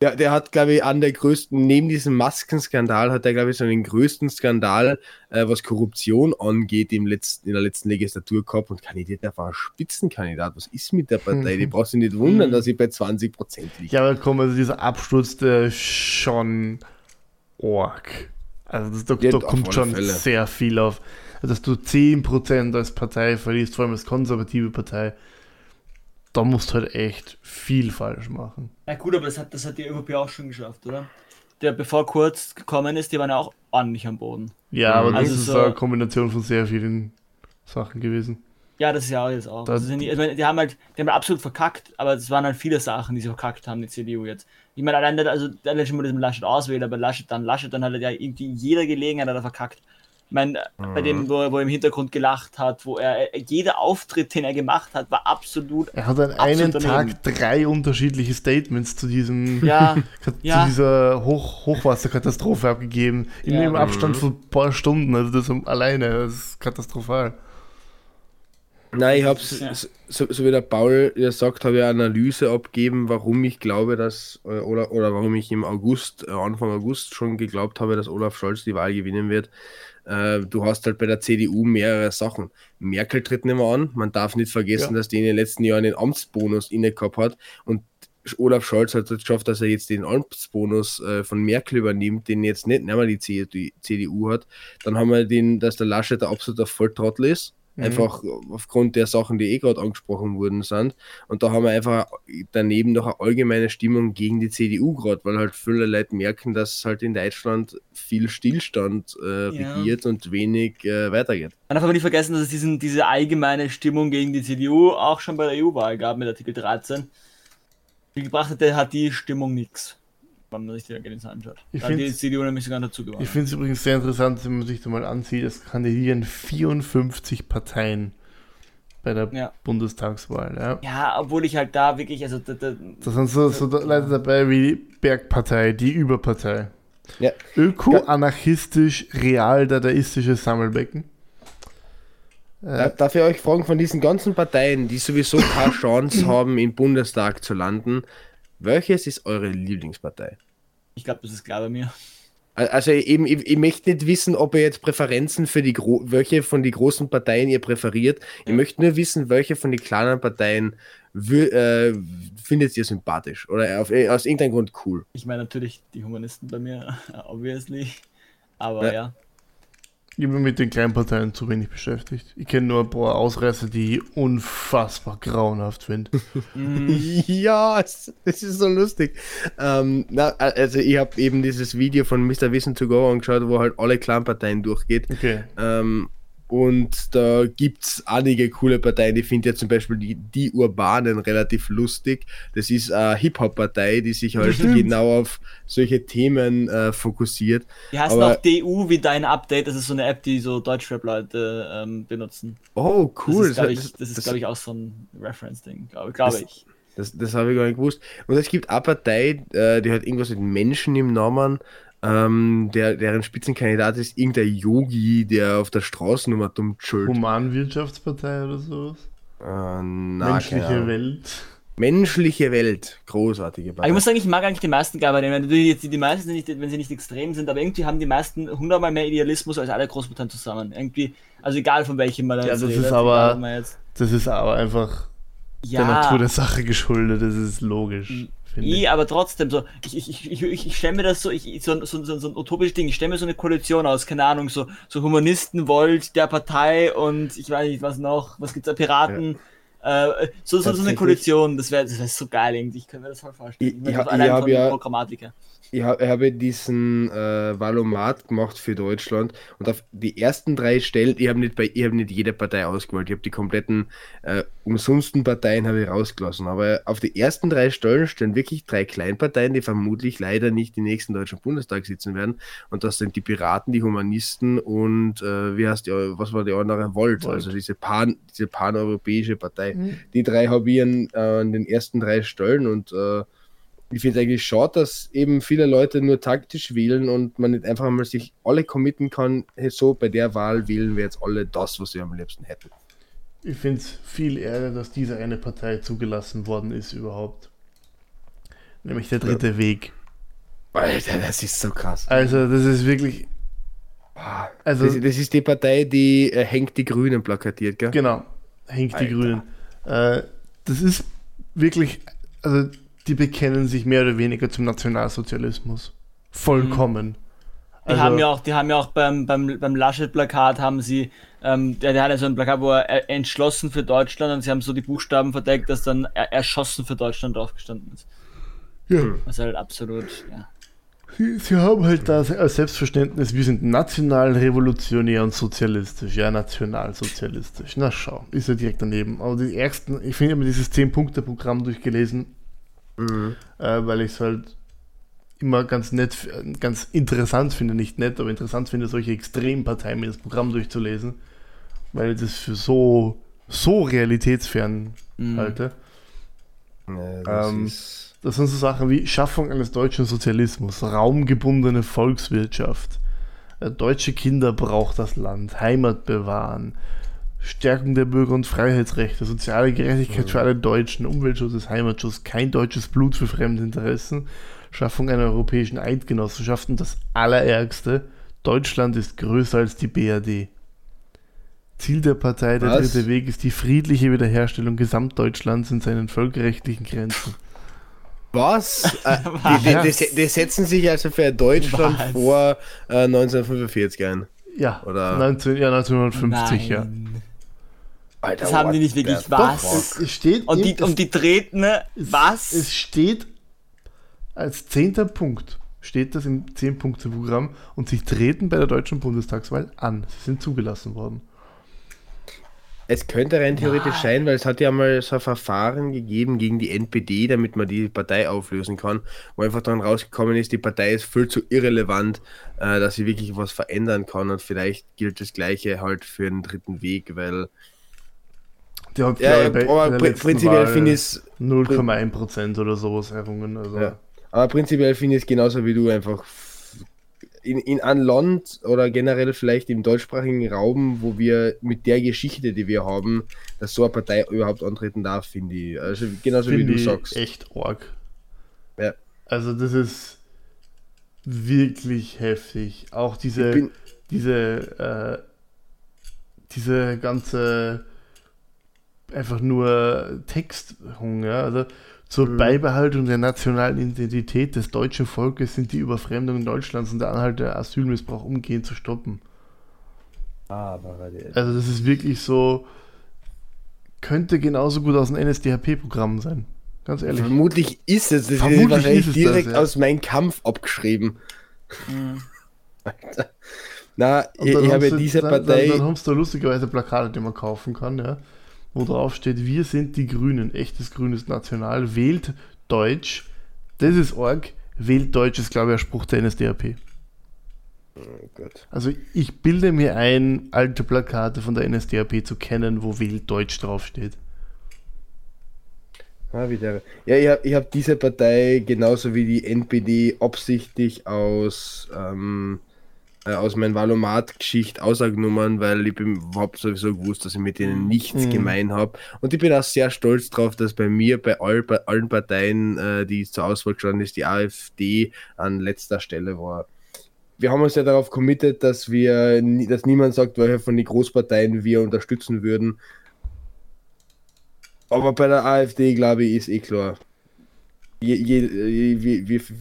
Der, der hat, glaube ich, an der größten, neben diesem Maskenskandal, hat er, glaube ich, so den größten Skandal, äh, was Korruption angeht, im letzten, in der letzten Legislatur gehabt und kandidiert einfach ein Spitzenkandidat. Was ist mit der Partei? Die brauchst du nicht wundern, dass sie bei 20 Prozent liegt. Ja, aber komm, also dieser Absturz, der ist schon org. Also das, da, Ja, da kommt schon Fälle. sehr viel auf. Also, dass du 10% als Partei verlierst, vor allem als konservative Partei, da musst du halt echt viel falsch machen. Na gut, aber das hat, das hat die ÖVP auch schon geschafft, oder? Der, bevor Kurz gekommen ist, die waren ja auch ordentlich am Boden. Ja, aber das Also ist so- eine Kombination von sehr vielen Sachen gewesen. Ja, das ist ja auch jetzt auch. Das sind die, meine, die haben halt, die haben absolut verkackt, aber es waren halt viele Sachen, die sie verkackt haben, die CDU jetzt. Ich meine, allein, also, allein schon mal diesem Laschet auswählen, aber Laschet dann, Laschet dann halt ja irgendwie in jeder Gelegenheit hat er verkackt. Ich meine, bei dem, wo, er- wo er im Hintergrund gelacht hat, wo er, äh, jeder Auftritt, den er gemacht hat, war absolut, Er hat an einem Tag drei unterschiedliche Statements zu diesem ja, [LAUGHS] zu Ja. dieser Hoch Hochwasserkatastrophe abgegeben. In Ja. dem Abstand von ein paar Stunden. Also das alleine, das ist katastrophal. Nein, ich habe Ja. so, so wie der Paul ja sagt, habe ich eine Analyse abgeben, warum ich glaube, dass äh, oder, oder warum ich im August, Anfang August schon geglaubt habe, dass Olaf Scholz die Wahl gewinnen wird. Äh, du hast halt bei der CDU mehrere Sachen. Merkel tritt nicht mehr an. Man darf nicht vergessen, Ja. dass die in den letzten Jahren den Amtsbonus inne gehabt hat und Olaf Scholz hat es geschafft, dass er jetzt den Amtsbonus äh, von Merkel übernimmt, den jetzt nicht, nicht mehr die CDU, CDU hat. Dann haben wir den, dass der Laschet der absoluter Volltrottel ist Einfach aufgrund der Sachen, die eh gerade angesprochen wurden sind. Und da haben wir einfach daneben noch eine allgemeine Stimmung gegen die CDU gerade, weil halt viele Leute merken, dass halt in Deutschland viel Stillstand äh, Ja. regiert und wenig äh, weitergeht. Man darf aber nicht vergessen, dass es diesen, diese allgemeine Stimmung gegen die CDU auch schon bei der EU-Wahl gab mit Artikel 13. Die gebracht hätte, hat die Stimmung nichts. Wenn man sich die Ergebnisse anschaut. Ich Da hat die CDU nämlich sogar dazu gewonnen. Ich finde es übrigens sehr interessant, wenn man sich da mal ansieht, es kandidieren 54 Parteien bei der Ja. Bundestagswahl. Ja. Ja, obwohl ich halt da wirklich, also da, da, Da sind so, so da- Leute dabei wie die Bergpartei, die Überpartei. Ja. Öko-anarchistisch, real-dadaistisches Sammelbecken. Äh, darf ich euch fragen, von diesen ganzen Parteien, die sowieso keine Chance haben, im Bundestag zu landen, welches ist eure Lieblingspartei? ich glaube, das ist klar bei mir. Also eben, ich, ich möchte nicht wissen, ob ihr jetzt Präferenzen für die Gro welche von den großen Parteien ihr präferiert. Ich möchte nur wissen, welche von den kleinen Parteien äh, findet ihr sympathisch oder auf, äh, aus irgendeinem Grund cool. Ich meine natürlich die Humanisten bei mir, [LAUGHS] obviously. Aber Ja. ja. Ich bin mit den kleinen Parteien zu wenig beschäftigt. Ich kenne nur ein paar Ausreißer, die ich unfassbar grauenhaft finde. [LAUGHS] [LAUGHS] Ja, es, es ist so lustig. Ähm, na, also ich habe eben dieses Video von Mr. Wissen to Go angeschaut, wo halt alle kleinen Parteien durchgeht. Okay. Ähm, und da gibt es einige coole Parteien. Ich finde ja zum Beispiel die, die Urbanen relativ lustig. Das ist eine Hip-Hop-Partei, die sich halt Stimmt. genau auf solche Themen äh, fokussiert. Die heißt Aber- auch DU wie dein Update. Das ist so eine App, die so Deutschrap-Leute ähm, benutzen. Oh, cool. Das ist, glaube ich, glaub ich, auch so ein Reference-Ding, glaube glaub ich. Das, das habe ich gar nicht gewusst. Und es gibt eine Partei, äh, die hat irgendwas mit Menschen im Namen. Ähm, der, deren Spitzenkandidat ist irgendein Yogi, der auf der Straßennummer dumm chillt. Humanwirtschaftspartei oder sowas? Äh, na, Menschliche. Welt. Menschliche Welt. Großartige Partei. ich muss sagen, ich mag eigentlich die meisten Gaberden. Natürlich jetzt die, die meisten, sind nicht, wenn sie nicht extrem sind, aber irgendwie haben die meisten hundertmal mehr Idealismus als alle Großbritannien zusammen. Irgendwie, also egal von welchem man Ja, jetzt das redet, ist aber- Das ist aber einfach ja, der Natur der Sache geschuldet, das ist logisch. Finde ich. aber trotzdem, so, ich, ich, ich, ich, ich, ich stelle mir das so, ich, ich- so, so, so, so ein utopisches Ding, ich stelle mir so eine Koalition aus, keine Ahnung, so, so Humanisten, Volt, der Partei und ich weiß nicht, was noch, was gibt's da, Piraten, äh, so, so, so eine. Koalition, das wäre das wär so geil irgendwie, ich kann mir das voll vorstellen. Ich- ich ich hab von ja- Programmatiker. Ich, hab, ich habe diesen äh, Valomat gemacht für Deutschland und auf die ersten drei Stellen, ich habe nicht bei, ich habe nicht jede Partei ausgewählt, ich habe die kompletten äh, umsonsten Parteien habe ich rausgelassen, aber auf die ersten drei Stellen stehen wirklich drei Kleinparteien, die vermutlich leider nicht im nächsten deutschen Bundestag sitzen werden und das sind die Piraten, die Humanisten und äh, wie heißt die, was war die andere Volt, Volt. also diese pan, diese paneuropäische Partei. Mhm. Die drei habe ich an, äh, an den ersten drei Stellen und äh, ich finde es eigentlich schade, dass eben viele Leute nur taktisch wählen und man nicht einfach mal sich alle committen kann, hey, so bei der Wahl wählen wir jetzt alle das, was wir am liebsten hätten. Ich finde es viel Ärger, dass diese eine Partei zugelassen worden ist überhaupt. Nämlich der dritte Weg. Alter, das ist so krass. Also, das ist wirklich. Also, das, das ist die Partei, die äh, hängt die Grünen plakatiert, gell? genau, hängt die Alter. Grünen. Äh, das ist wirklich. Also, die bekennen sich mehr oder weniger zum Nationalsozialismus. Vollkommen. Die Also- haben ja auch, die haben ja auch beim, beim, beim Laschet-Plakat haben sie, ähm, der, der hat ja so ein Plakat, wo er entschlossen für Deutschland und sie haben so die Buchstaben verdeckt, dass dann er, erschossen für Deutschland draufgestanden ist. Ja. Was halt absolut, ja. Sie, sie haben halt da als Selbstverständnis, wir sind national, revolutionär und sozialistisch. Ja, nationalsozialistisch. Na schau, ist ja direkt daneben. Aber die ärgsten, ich finde, ich habe mir dieses 10-Punkte-Programm durchgelesen, Mhm. äh, weil ich es halt immer ganz nett, ganz interessant finde, nicht nett, aber interessant finde, solche Extremparteien mir das Programm durchzulesen, weil ich das für so, so realitätsfern Mhm. halte. Ja, das Ähm, ist, Das sind so Sachen wie Schaffung eines deutschen Sozialismus, raumgebundene Volkswirtschaft, äh, deutsche Kinder braucht das Land, Heimat bewahren, Stärkung der Bürger- und Freiheitsrechte, soziale Gerechtigkeit für alle Deutschen, Umweltschutz ist Heimatschutz, kein deutsches Blut für Fremdinteressen, Schaffung einer europäischen Eidgenossenschaft und das Allerärgste, Deutschland ist größer als die BRD. Ziel der Partei Der Was? Dritte Weg ist die friedliche Wiederherstellung Gesamtdeutschlands in seinen völkerrechtlichen Grenzen. was? [LAUGHS] Äh, die, die, die, die setzen sich also für Deutschland Was? vor äh, 1945 ein. Ja, Oder- 19, ja 1950, ja. Alter, Das haben die nicht wirklich. Was? fuck? Es steht, Und die, und die treten, ne? es, was? Es steht als zehnter Punkt, steht das im 10-Punkte-Programm und sie treten bei der deutschen Bundestagswahl an. Sie sind zugelassen worden. Es könnte rein theoretisch sein, weil es hat ja mal so ein Verfahren gegeben gegen die NPD, damit man die Partei auflösen kann, wo einfach dann rausgekommen ist, die Partei ist viel zu irrelevant, äh, dass sie wirklich was verändern kann und vielleicht gilt das Gleiche halt für den dritten Weg, weil Die hat, ja, ich, bei aber letzten prinzipiell finde ich es 0,1% oder sowas errungen. Also. Ja. Aber prinzipiell finde ich es genauso wie du einfach in, in einem Land oder generell vielleicht im deutschsprachigen Raum, wo wir mit der Geschichte, die wir haben, dass so eine Partei überhaupt antreten darf, finde ich. Also genauso wie Finde du sagst. echt arg. Ja. Also das ist wirklich heftig. Auch diese, diese, äh, diese ganze einfach nur Texthunger. Also zur Mhm. Beibehaltung der nationalen Identität des deutschen Volkes sind die Überfremdung Deutschlands und der Anhalt der Asylmissbrauch umgehend zu stoppen. aber Also das ist wirklich so, könnte genauso gut aus einem NSDAP-Programm sein. Ganz ehrlich. vermutlich ist es. Das Vermutlich ist wahrscheinlich ist es das, direkt ja. aus meinem Kampf abgeschrieben. Mhm. [LAUGHS] Na, Und ich, ich habe du- diese dann, Partei. Dann, dann hast du lustigerweise Plakate, die man kaufen kann, ja, wo drauf steht, wir sind die Grünen, echtes grünes National, wählt Deutsch. Das ist Org, wählt Deutsch ist, glaube ich, ein Spruch der NSDAP. Oh. Also ich bilde mir ein, alte Plakate von der NSDAP zu kennen, wo wählt Deutsch draufsteht. Ah, wie der. Ja, ich habe hab diese Partei genauso wie die NPD absichtlich aus, ähm, äh, aus meiner Valomat-Geschichte ausgenommen, weil ich überhaupt sowieso gewusst, dass ich mit denen nichts Mhm. gemein habe. Und ich bin auch sehr stolz drauf, dass bei mir, bei, all, bei allen Parteien, äh, die zur Auswahl gestanden ist, die AfD an letzter Stelle war. Wir haben uns ja darauf committed, dass wir, dass niemand sagt, welche von den Großparteien wir unterstützen würden. Aber bei der AfD, glaube ich, ist eh klar. Je, je, je, ich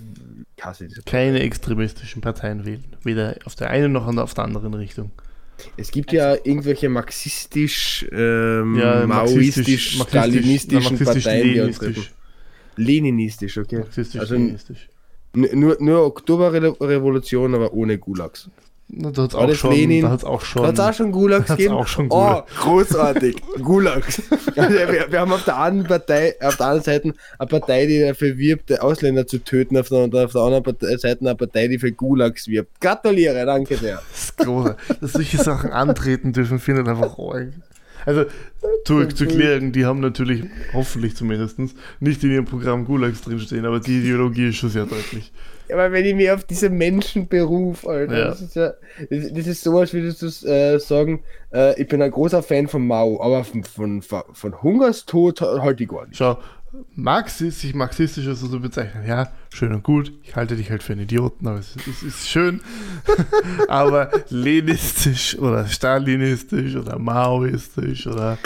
hasse diese Keine extremistischen Parteien wählen. Weder auf der einen noch auf der anderen Richtung. Es gibt ja irgendwelche marxistisch, ähm, Ja, maoistisch, stalinistischen Parteien, die antreten. Leninistisch, okay. marxistisch, Also leninistisch. nur, nur Oktoberrevolution, aber ohne Gulags. Da hat es War auch schon, Lenin? da hat's auch schon, Hat es auch schon Gulags [LAUGHS] Hat's gegeben? auch schon oh, [LAUGHS] Gulag. großartig. Gulags. Also wir, wir haben auf der einen Partei, auf der einen Seite eine Partei, die dafür wirbt, Ausländer zu töten, auf der, auf der anderen Partei, Seite eine Partei, die für Gulags wirbt. Gratuliere, danke sehr. Das ist großartig. Dass solche Sachen antreten dürfen, finde ich einfach arg. Also, zu, zu klären, die haben natürlich, hoffentlich zumindest, nicht in ihrem Programm Gulags drinstehen, aber die Ideologie ist schon sehr deutlich. Ja, aber wenn ich mich auf diese Menschen berufe, Alter, Ja. das ist ja, das, das ist so, als würdest du äh, sagen, äh, ich bin ein großer Fan von Mao, aber von, von, von, von Hungerstod halte ich gar nicht. Schau, Marxist, sich marxistisch so zu bezeichnen, ja, schön und gut, ich halte dich halt für einen Idioten, aber es, es ist schön. [LAUGHS] aber lenistisch oder stalinistisch oder maoistisch oder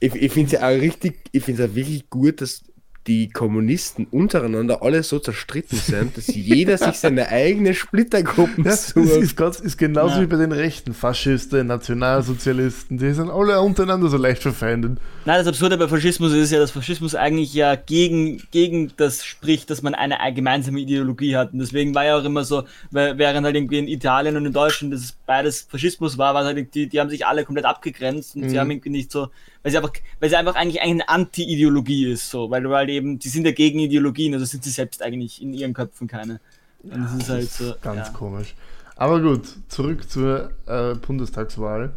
Ich, ich finde es ja auch richtig, ich finde es ja wirklich gut, dass die Kommunisten untereinander alle so zerstritten sind, dass [LAUGHS] jeder sich seine eigene Splittergruppen Ja, das sucht. ist, ganz, ist genauso Ja. wie bei den Rechten. Faschisten, Nationalsozialisten, die sind alle untereinander so leicht verfeindet. Nein, das Absurde bei Faschismus ist ja, dass Faschismus eigentlich ja gegen, gegen das spricht, dass man eine gemeinsame Ideologie hat. Und deswegen war ja auch immer so, weil- während halt irgendwie in Italien und in Deutschland das beides Faschismus war, war halt die, die haben sich alle komplett abgegrenzt und sie Mhm. haben irgendwie nicht so, weil sie einfach, weil sie einfach eigentlich eine Anti-Ideologie ist, so, weil du halt eben, die sind ja gegen Ideologien, also sind sie selbst eigentlich in ihren Köpfen keine. Und das ist halt so. Ganz ja. komisch. Aber gut, zurück zur äh, Bundestagswahl.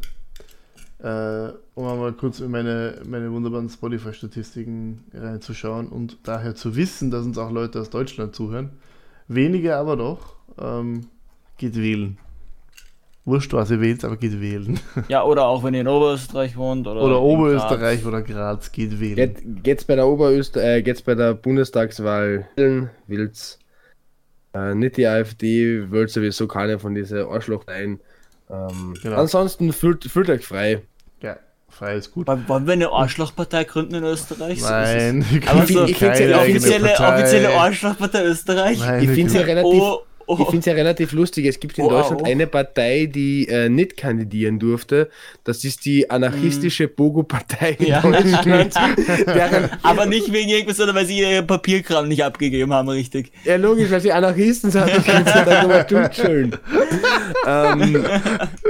Äh, um einmal kurz in meine, meine wunderbaren Spotify-Statistiken reinzuschauen und daher zu wissen, dass uns auch Leute aus Deutschland zuhören. Wenige aber doch. Ähm, geht wählen. Wurscht, was ihr wählt, aber geht wählen. [LAUGHS] Ja, oder auch wenn ihr in Oberösterreich wohnt oder, Oder Oberösterreich Graz. oder Graz, geht wählen. Geht, geht's bei der Oberöster äh, geht's bei der Bundestagswahl wählen, will's äh, nicht die AfD, will sowieso keine von diesen Arschlochparteien. Ähm, Genau. Ansonsten fühlt, fühlt euch frei. Ja, frei ist gut. Wollen wollen wir eine Arschlochpartei gründen in Österreich? So ist es. Nein, wir Aber so, keine offizielle, offizielle Arschlochpartei Österreich? Nein, Ich wir find's ja relativ. O oh. Ich finde es ja relativ lustig. Es gibt in Oh, Deutschland oh. eine Partei, die äh, nicht kandidieren durfte. Das ist die anarchistische Bogo-Partei in Ja. Deutschland. [LAUGHS] deren, Aber nicht wegen irgendwas, sondern weil sie ihr Papierkram nicht abgegeben haben, richtig. ja, logisch, weil sie Anarchisten sind. Immer tut schön. ähm,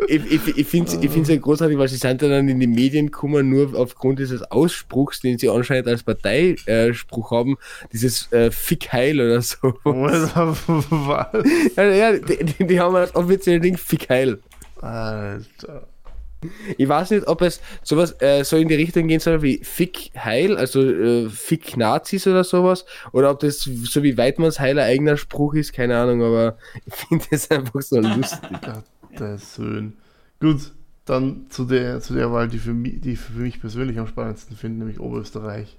ich ich, ich finde es ich find's ja großartig, weil sie sind dann in die Medien gekommen, nur aufgrund dieses Ausspruchs, den sie anscheinend als Parteispruch haben, dieses äh, Fick Heil oder so. Was? [LAUGHS] Ja, ja die, die, die haben als offizielle Ding Fick Heil. Alter. Ich weiß nicht, ob es sowas äh, so in die Richtung gehen soll wie Fick Heil, also äh, Fick Nazis oder sowas, oder ob das so wie Weidmanns Heil ein eigener Spruch ist, keine Ahnung, aber ich finde das einfach so lustig. [LAUGHS] Gottes Willen. Gut, dann zu der, zu der Wahl, die für, mich, die für mich persönlich am spannendsten finde, nämlich Oberösterreich.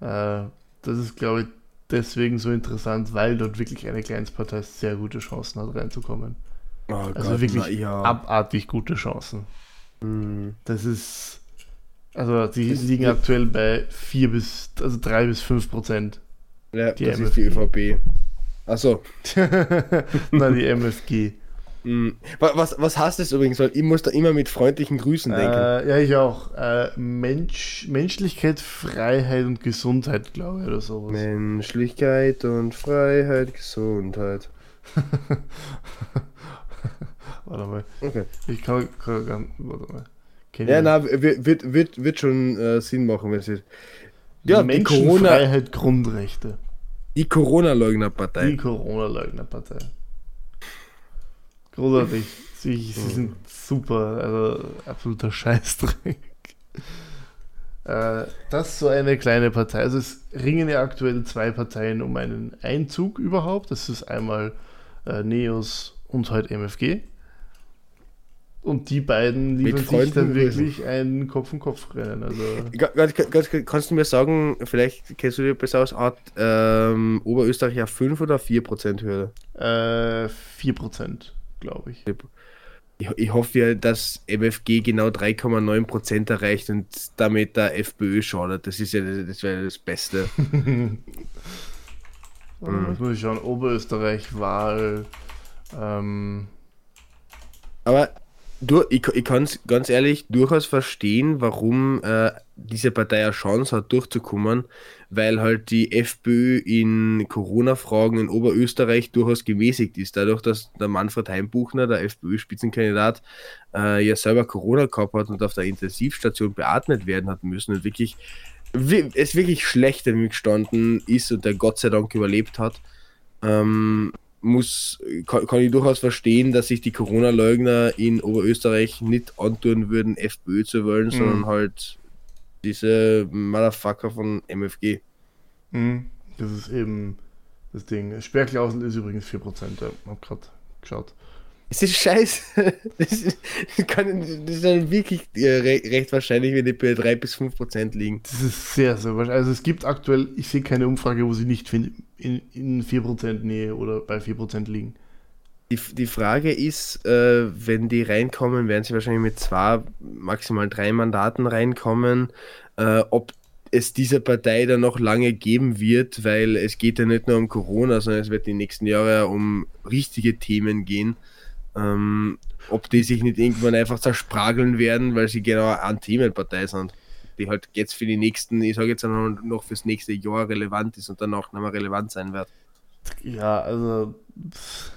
Äh, das ist, glaube ich, deswegen so interessant, weil dort wirklich eine Kleinstpartei sehr gute Chancen hat, reinzukommen. Oh Also wirklich na ja. abartig gute Chancen. Hm. Das ist. Also, die liegen aktuell bei 4 bis, also 3 bis 5 Prozent. Ja, Die das ist die ÖVP. Achso. [LAUGHS] Nein, die MFG. Hm. Wa- Was, was heißt das übrigens? Weil ich muss da immer mit freundlichen Grüßen denken. Äh, ja, ich auch. Äh, Mensch, Menschlichkeit, Freiheit und Gesundheit, glaube ich, oder sowas. Menschlichkeit und Freiheit, Gesundheit. [LAUGHS] Warte mal. Okay. Ich kann, kann, kann warte mal. Kenn Ja, na, wird, wird, wird, schon äh, Sinn machen, wenn sie. Ja, die Menschen, Corona, Freiheit, Grundrechte. die Corona-Leugner-Partei. Die Corona-Leugner-Partei. Großartig. [LAUGHS] Sie, sie sind super. Also absoluter Scheißdreck. Äh, das ist so eine kleine Partei. Also es ringen ja aktuell zwei Parteien um einen Einzug überhaupt. Das ist einmal äh, Neos und heute MFG. Und die beiden liefern sich dann wirklich ein Kopf-an-Kopf-Rennen. Also Ga- Ganz, ganz, kannst du mir sagen, vielleicht kennst du dir besser aus, hat ähm, Oberösterreich ja 5 oder 4 Prozent Hürde? äh, 4%, glaube ich. Ich, ich hoffe ja, dass MFG genau 3,9 Prozent erreicht und damit der FPÖ schadet. Das ist ja das, wäre das Beste. [LAUGHS] Warte, Jetzt muss ich schauen. Oberösterreich, Wahl. Ähm, Aber du, ich, ich kann es ganz ehrlich durchaus verstehen, warum äh, diese Partei eine Chance hat, durchzukommen, weil halt die FPÖ in Corona-Fragen in Oberösterreich durchaus gemäßigt ist. Dadurch, dass der Manfred Heimbuchner, der FPÖ-Spitzenkandidat, äh, ja selber Corona gehabt hat und auf der Intensivstation beatmet werden hat müssen und wirklich wi- es wirklich schlecht ihm gestanden ist und der Gott sei Dank überlebt hat. Ähm, muss, kann, kann ich durchaus verstehen, dass sich die Corona-Leugner in Oberösterreich nicht antun würden, FPÖ zu wählen, sondern halt diese Motherfucker von MFG. hm, das ist eben das Ding. Sperrklausel ist übrigens 4%. Ja, hab gerade geschaut. Es ist scheiße. [LAUGHS] Das ist, kann, das ist dann wirklich äh, re recht wahrscheinlich, wenn die bei 3 bis 5 Prozent liegen. Das ist sehr, sehr wahrscheinlich. Also es gibt aktuell, ich sehe keine Umfrage, wo sie nicht in, in 4% Nähe oder bei 4% liegen. Die, die Frage ist, äh, wenn die reinkommen, werden sie wahrscheinlich mit zwei, maximal drei Mandaten reinkommen, äh, ob es dieser Partei dann noch lange geben wird, weil es geht ja nicht nur um Corona, sondern es wird die nächsten Jahre um richtige Themen gehen. Ähm, ob die sich nicht irgendwann einfach zersprageln werden, weil sie genau eine Themenpartei sind, die halt jetzt für die nächsten, ich sage jetzt noch, noch fürs nächste Jahr relevant ist und danach nicht mehr relevant sein wird. Ja, also pff,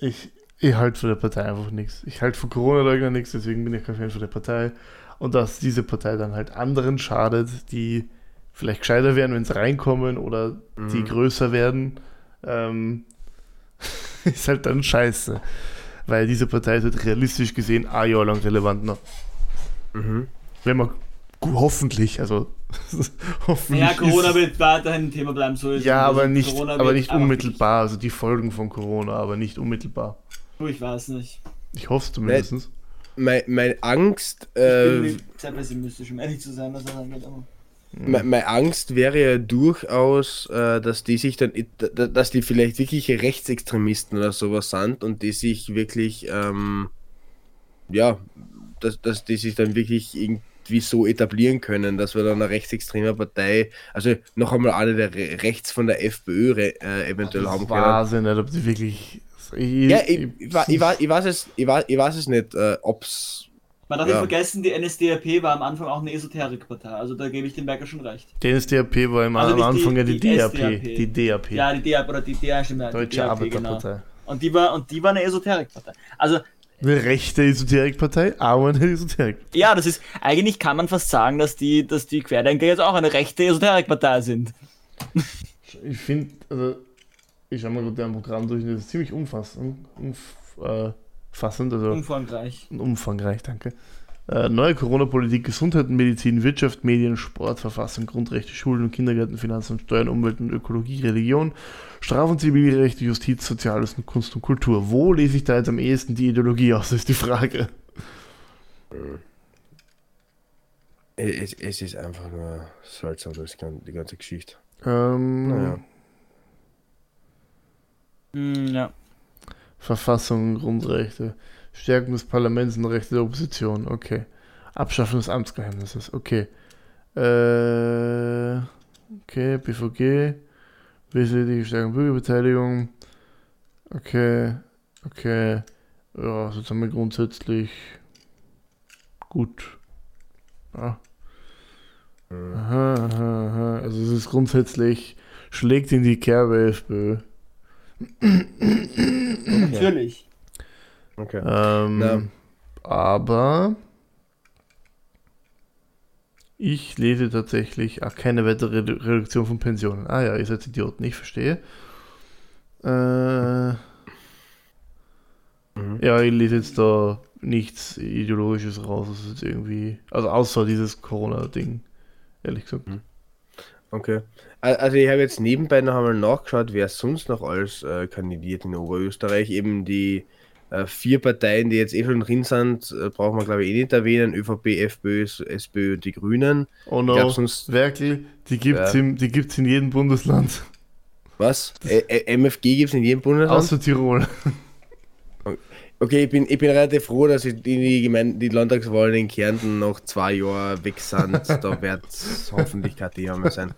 ich, ich halte von der Partei einfach nichts. Ich halte von Corona-Leugner nichts, deswegen bin ich kein Fan von der Partei. Und dass diese Partei dann halt anderen schadet, die vielleicht gescheiter werden, wenn sie reinkommen oder die Mhm. größer werden, ähm, [LAUGHS] ist halt dann scheiße. Weil diese Partei wird realistisch gesehen ein Jahr lang relevant noch. Mhm. Wenn man hoffentlich, also. [LAUGHS] Ja, Corona ist- wird weiterhin ein Thema bleiben, so ist es. ja, Also aber nicht, Corona aber nicht unmittelbar. Also die Folgen von Corona, aber nicht unmittelbar. wirklich- Ich weiß nicht. Ich hoffe es zumindest. Mein, meine Angst, Ich äh, bin sehr pessimistisch, um ehrlich zu sein, was das angeht. Aber Me- Meine Angst wäre ja durchaus, äh, dass die sich dann, dass die vielleicht wirkliche Rechtsextremisten oder sowas sind und die sich wirklich, ähm, ja, dass, dass die sich dann wirklich irgendwie so etablieren können, dass wir dann eine rechtsextreme Partei, also noch einmal alle der Re rechts von der FPÖ re, äh, eventuell haben Das können. weiß ich nicht, ob die wirklich. Ich, Ja, ich, ich, ich, wa- ich, weiß es, ich, weiß, ich weiß es nicht, äh, ob's. Man darf Ja. nicht vergessen, die NSDAP war am Anfang auch eine Esoterikpartei. Also da gebe ich dem Berger schon recht. die NSDAP war im, Also am Anfang die- ja die, die DAP. SDAP. Die DAP. Ja, die DAP oder die DA stimmt ja, die Deutsche DAP, Arbeiterpartei. Und die war und die war eine Esoterikpartei. Also Eine rechte Esoterikpartei, aber eine Esoterikpartei. ja, das ist eigentlich kann man fast sagen, dass die dass die Querdenker jetzt auch eine rechte Esoterikpartei sind. Ich finde, also, ich schaue mal gerade deren Programm durch, das ist ziemlich umfassend. Umf, äh, fassend, also Umfangreich. umfangreich, danke. Äh, neue Corona-Politik, Gesundheit und Medizin, Wirtschaft, Medien, Sport, Verfassung, Grundrechte, Schulen und Kindergärten, Finanzen und Steuern, Umwelt und Ökologie, Religion, Straf- und Zivilrechte, Justiz, Soziales und Kunst und Kultur. Wo lese ich da jetzt am ehesten die Ideologie aus, ist die Frage. Es, es ist einfach nur seltsam, das gan- die ganze Geschichte. Ähm, Naja. Hm, ja. Verfassung, Grundrechte, Stärkung des Parlaments und Rechte der Opposition, okay. Abschaffung des Amtsgeheimnisses, okay. Äh, okay, BVG, wesentliche Stärkung Bürgerbeteiligung, okay, okay, ja, sozusagen grundsätzlich gut. Ja. Aha, aha, aha. Also es ist grundsätzlich, schlägt in die Kerbe FPÖ. Natürlich. Okay. Ähm, Na. aber ich lese tatsächlich ach, keine weitere Redu- Reduktion von Pensionen. Ah ja, ihr seid Idioten, ich verstehe. Äh, Mhm. ja, ich lese jetzt da nichts Ideologisches raus. Das ist jetzt irgendwie, also außer dieses Corona-Ding, ehrlich gesagt. Okay. Al- Also ich habe jetzt nebenbei noch einmal nachgeschaut, wer sonst noch alles äh, kandidiert in Oberösterreich. Eben die vier Parteien, die jetzt eh schon drin sind, äh, brauchen wir glaube ich eh nicht erwähnen. ÖVP, FPÖ, SPÖ und die Grünen. Oh Ich no, glaube sonst, Werkel, die gibt's, Ja. im, die gibt's in jedem Bundesland, was? MFG gibt es in jedem Bundesland? außer Tirol. [LAUGHS] Okay, ich bin, ich bin relativ froh, dass die, die, Gemeinde, die Landtagswahlen in Kärnten noch zwei Jahre weg sind. da [LAUGHS] wird hoffentlich kein Thema mehr sein.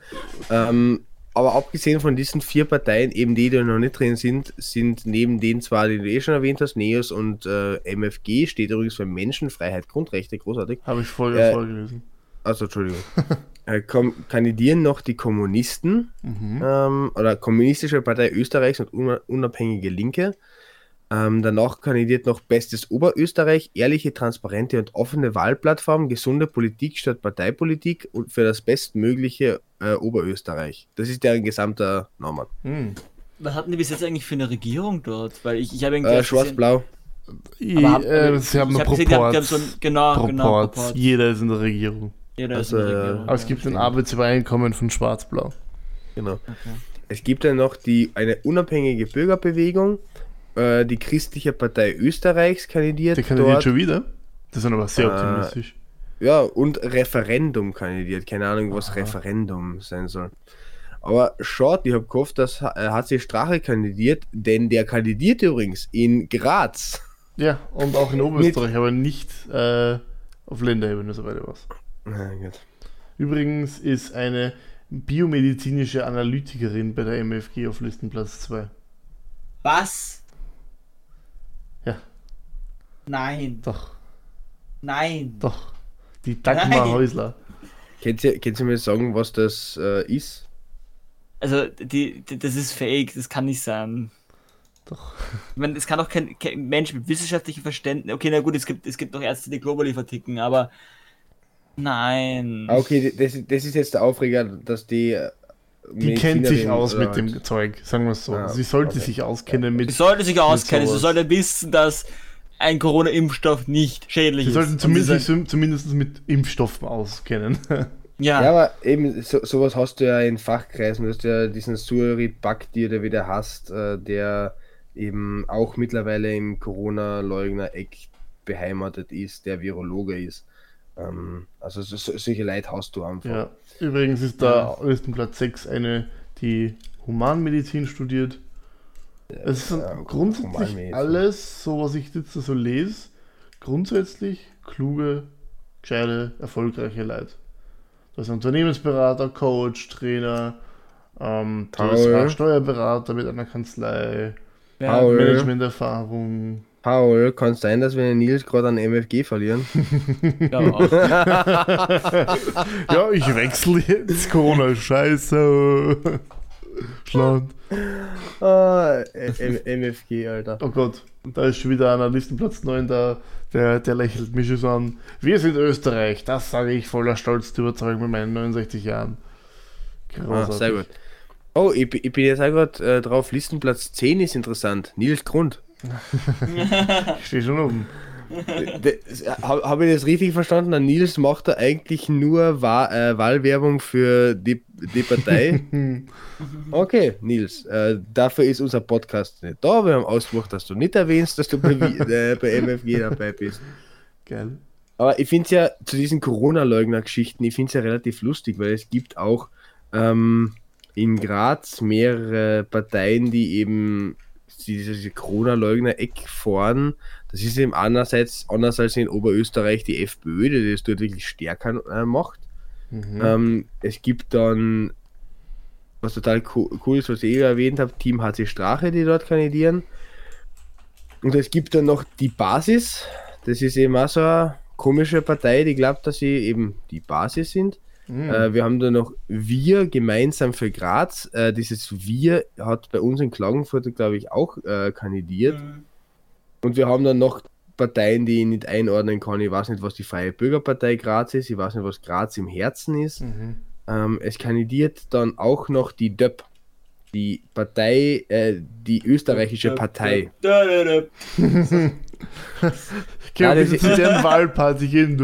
Ähm, aber abgesehen von diesen vier Parteien, eben die, die noch nicht drin sind, sind neben den zwei, die du eh schon erwähnt hast, NEOS und äh, MFG, steht übrigens für Menschenfreiheit, Grundrechte, großartig. Habe ich voll Äh, vorgelesen. Also, Entschuldigung. [LAUGHS] äh, kandidieren noch die Kommunisten Mhm. ähm, oder Kommunistische Partei Österreichs und Una- Unabhängige Linke. Ähm, danach kandidiert noch Bestes Oberösterreich, ehrliche, transparente und offene Wahlplattform, gesunde Politik statt Parteipolitik und für das bestmögliche äh, Oberösterreich. Das ist deren gesamter Name. Mhm. Was hatten die bis jetzt eigentlich für eine Regierung dort? Weil ich, ich habe irgendwie Äh, gesehen- Schwarz-Blau. Hab- äh, sie haben nur hab gesehen, die haben- die haben Proports. so ein- genau, genau, Proports. Proports. Jeder ist in der Regierung. Jeder ist Also, in der äh, Regierung. Aber es gibt ein Arbeitsübereinkommen von Schwarz-Blau. Genau. Okay. Es gibt dann noch die, eine unabhängige Bürgerbewegung, äh, die Christliche Partei Österreichs kandidiert. Der kandidiert dort. schon wieder. Das ist aber sehr Äh, optimistisch. Ja, und Referendum kandidiert. Keine Ahnung, was Aha. Referendum sein soll. Aber schaut, ich habe gehofft, dass äh, HC Strache kandidiert, denn der kandidiert übrigens in Graz. Ja, und auch in Oberösterreich, aber nicht äh, auf Länderebene, soweit ich weiß. Na gut. Übrigens ist eine biomedizinische Analytikerin bei der MFG auf Listenplatz 2. Was? Nein, Doch, nein. doch. Die Dagmar Nein. Häusler. Könnt ihr, könnt ihr mir sagen, was das äh, ist? Also, die, die, das ist fake, das kann nicht sein. Doch. Ich meine, es kann doch kein, kein Mensch mit wissenschaftlichem Verständnis. Okay, na gut, es gibt, es gibt noch Ärzte, die globally verticken, aber. Nein. Ah, okay, das, das ist jetzt der Aufreger, dass die. äh, Die kennt sich aus mit dem? Zeug, sagen wir es so. Ah, Sie sollte okay. sich auskennen mit. Sie sollte sich auskennen, sie sollte wissen, dass ein Corona-Impfstoff nicht schädlich Sie ist. sollten Und sie zumindest, soll- zumindest mit Impfstoffen auskennen. [LAUGHS] ja, Ja, aber eben so, sowas hast du ja in Fachkreisen. Du hast ja diesen Surit Bhakti, der wieder hast, äh, der eben auch mittlerweile im Corona-Leugner-Eck beheimatet ist, der Virologe ist. Ähm, also so, so, solche Leute hast du einfach. ja. Übrigens ist da Listenplatz 6 eine, die Humanmedizin studiert. Es sind ja, grundsätzlich alles, so was ich jetzt so lese, grundsätzlich kluge gescheite, erfolgreiche Leute. Hast einen Unternehmensberater, Coach, Trainer, ähm, Steuerberater mit einer Kanzlei, Ja. Managementerfahrung. Paul, kann es sein, dass wir den Nils gerade an MFG verlieren? [LAUGHS] ja. [LAUGHS] Ja, ich wechsle jetzt. Corona ist scheiße. Schland. Ah, MFG, Alter. Oh Gott, da ist schon wieder einer Listenplatz 9 da. Der, der lächelt mich schon so an. Wir sind Österreich, das sage ich voller Stolz zu überzeugen mit meinen 69 Jahren. Ah, Großartig. sehr gut. Oh, ich, bin- ich bin jetzt auch gerade äh, drauf. Listenplatz 10 ist interessant. Nils Grund. [LAUGHS] Ich stehe schon oben. Habe hab ich das richtig verstanden? Der Nils macht da eigentlich nur Wahl, äh, Wahlwerbung für die, die Partei. [LAUGHS] okay, Nils, äh, dafür ist unser Podcast nicht da. Wir haben ausgemacht, dass du nicht erwähnst, dass du bei, [LAUGHS] äh, bei MFG dabei bist. Geil. Aber ich finde es ja zu diesen Corona-Leugner-Geschichten, ich finde es ja relativ lustig, weil es gibt auch ähm, in Graz mehrere Parteien, die eben diese, diese Corona-Leugner-Eck fahren. Das ist eben einerseits, anders als in Oberösterreich, die FPÖ, die das dort wirklich stärker äh, macht. Mhm. Ähm, es gibt dann, was total co cool ist, was ich eh erwähnt habe, Team HC Strache, die dort kandidieren. Und es gibt dann noch die Basis. Das ist eben auch so eine komische Partei, die glaubt, dass sie eben die Basis sind. Mhm. Äh, wir haben dann noch Wir gemeinsam für Graz. Äh, dieses Wir hat bei uns in Klagenfurt, glaube ich, auch äh, kandidiert. Und wir haben dann noch Parteien, die ich nicht einordnen kann. Ich weiß nicht, was die Freie Bürgerpartei Graz ist. Ich weiß nicht, was Graz im Herzen ist. Mhm. Ähm, es kandidiert dann auch noch die DÖP, die Partei, äh, die österreichische Partei. [LAUGHS] [LAUGHS] Ja, das ist- deren Wahlparty gehen.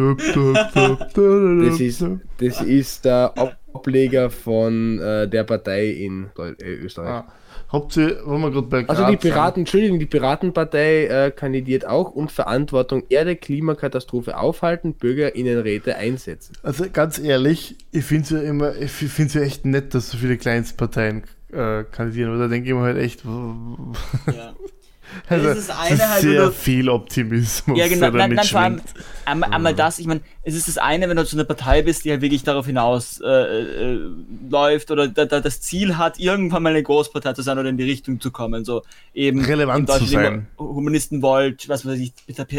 Das ist, das ist der Ableger von äh, der Partei in äh, Österreich. Ah. Habt ihr, wenn wir gerade bei Graz Also die sind- Piraten, Entschuldigung, die Piratenpartei äh, kandidiert auch und Verantwortung Erde, Klimakatastrophe aufhalten, BürgerInnenräte einsetzen. Also ganz ehrlich, ich finde es ja immer, ich finde es ja echt nett, dass so viele Kleinstparteien äh, kandidieren, aber da denke ich mir halt echt, Ja. [LAUGHS] [LAUGHS] also, Das ist das eine halt, sehr du- viel Optimismus. Ja, genau. der Nein, nein, vor allem einmal, einmal das. Ich meine, es ist das eine, wenn du zu einer Partei bist, die halt wirklich darauf hinaus äh, äh, läuft oder da, da das Ziel hat, irgendwann mal eine Großpartei zu sein oder in die Richtung zu kommen. So eben Relevant zu sein. Humanisten wollt, was weiß ich,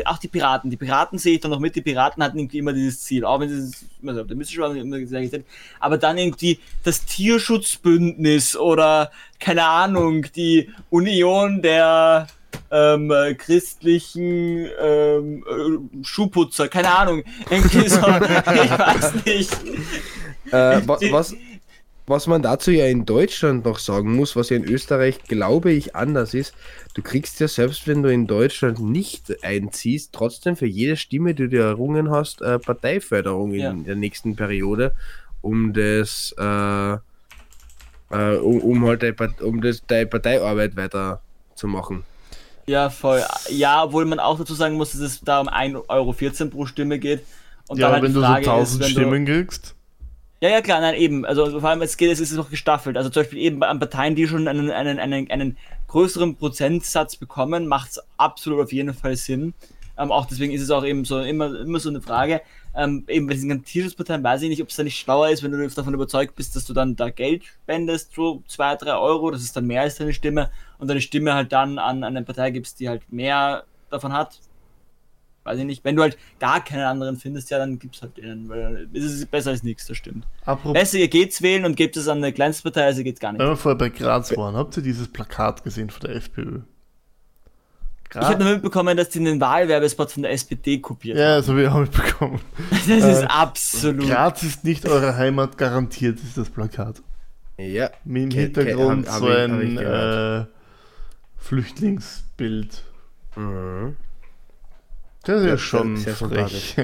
auch die Piraten. Die Piraten sehe ich dann noch mit. Die Piraten hatten irgendwie immer dieses Ziel, auch wenn sie es immer so optimistisch waren, immer gesagt. Aber dann irgendwie das Tierschutzbündnis oder keine Ahnung, die Union der ähm, äh, christlichen ähm, äh, Schuhputzer, keine Ahnung. Irgendwie so, [LAUGHS] ich weiß nicht. Äh, wa was, was man dazu ja in Deutschland noch sagen muss, was ja in Österreich, glaube ich, anders ist, du kriegst ja selbst, wenn du in Deutschland nicht einziehst, trotzdem für jede Stimme, die du errungen hast, äh, Parteiförderung in Ja. der nächsten Periode, um das, äh, äh, um, um halt deine, um das, deine Parteiarbeit weiterzumachen. Ja, voll. Ja, obwohl man auch dazu sagen muss, dass es da um 1,14 Euro pro Stimme geht. Und Ja, dann halt wenn die du so Frage 1000 ist, Stimmen kriegst, Ja, ja, klar, nein, eben. Also vor allem, es geht, es ist noch gestaffelt. Also zum Beispiel eben an Parteien, die schon einen, einen, einen, einen größeren Prozentsatz bekommen, macht es absolut auf jeden Fall Sinn. Ähm, auch deswegen ist es auch eben so immer, immer so eine Frage. Ähm, eben bei diesen ganzen Tierschutzparteien weiß ich nicht, ob es da nicht schlauer ist, wenn du davon überzeugt bist, dass du dann da Geld spendest, so zwei, drei Euro, das ist dann mehr als deine Stimme, und deine Stimme halt dann an, an eine Partei gibst, die halt mehr davon hat. Weiß ich nicht. Wenn du halt gar keinen anderen findest, ja, dann gib's halt denen, weil dann ist es besser als nichts, das stimmt. apropos, Besser, ihr geht's wählen und gebt es an eine Kleinstpartei, also geht's gar nicht. wenn wir vorher bei Graz waren, habt ihr dieses Plakat gesehen von der FPÖ? Ich habe nur mitbekommen, dass die den Wahlwerbespot von der SPD kopiert Ja, das habe ich auch mitbekommen. [LAUGHS] Das ist äh, absolut. Graz ist nicht eure Heimat, garantiert ist das Plakat. Ja, Mit im ke- Hintergrund hab- hab so ein äh, Flüchtlingsbild. mhm. Das ist ja, Ja, schon sehr frech.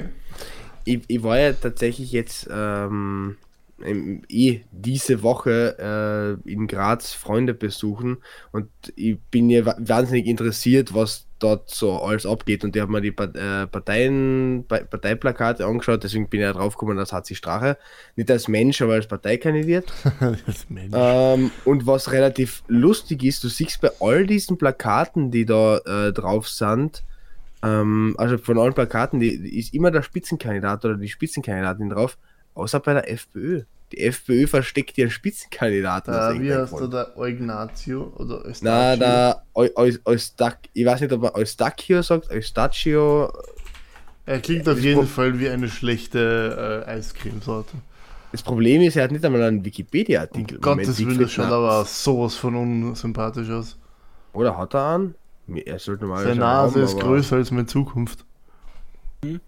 ich, ich war ja tatsächlich jetzt ähm, eh diese Woche äh, in Graz Freunde besuchen und ich bin ja wa- wahnsinnig interessiert, was dort so alles abgeht und ich habe mir die äh, Parteien, Pa- Parteiplakate angeschaut, deswegen bin ich ja drauf gekommen, dass HC Strache nicht als Mensch, aber als Partei kandidiert. [LAUGHS] das Mensch. Ähm, und was relativ lustig ist, du siehst bei all diesen Plakaten, die da äh, drauf sind, Ähm, also von allen Plakaten, die, die ist immer der Spitzenkandidat oder die Spitzenkandidatin drauf, außer bei der FPÖ. Die FPÖ versteckt ihren Spitzenkandidaten. Äh, wie heißt der, der Eugnazio oder Na, Eustachio? der Eu- Eu- Eustac, ich weiß nicht, ob man Eustachio sagt, Eustachio. Er klingt auf jeden Pro- Fall wie eine schlechte äh, Eiscremesorte. Das Problem ist, er hat nicht einmal einen Wikipedia-Artikel. Um Gottes Willen, das schaut aber sowas von unsympathisch aus. Oder hat er einen? Er sollte mal Seine Nase ist größer als meine Zukunft. Hm?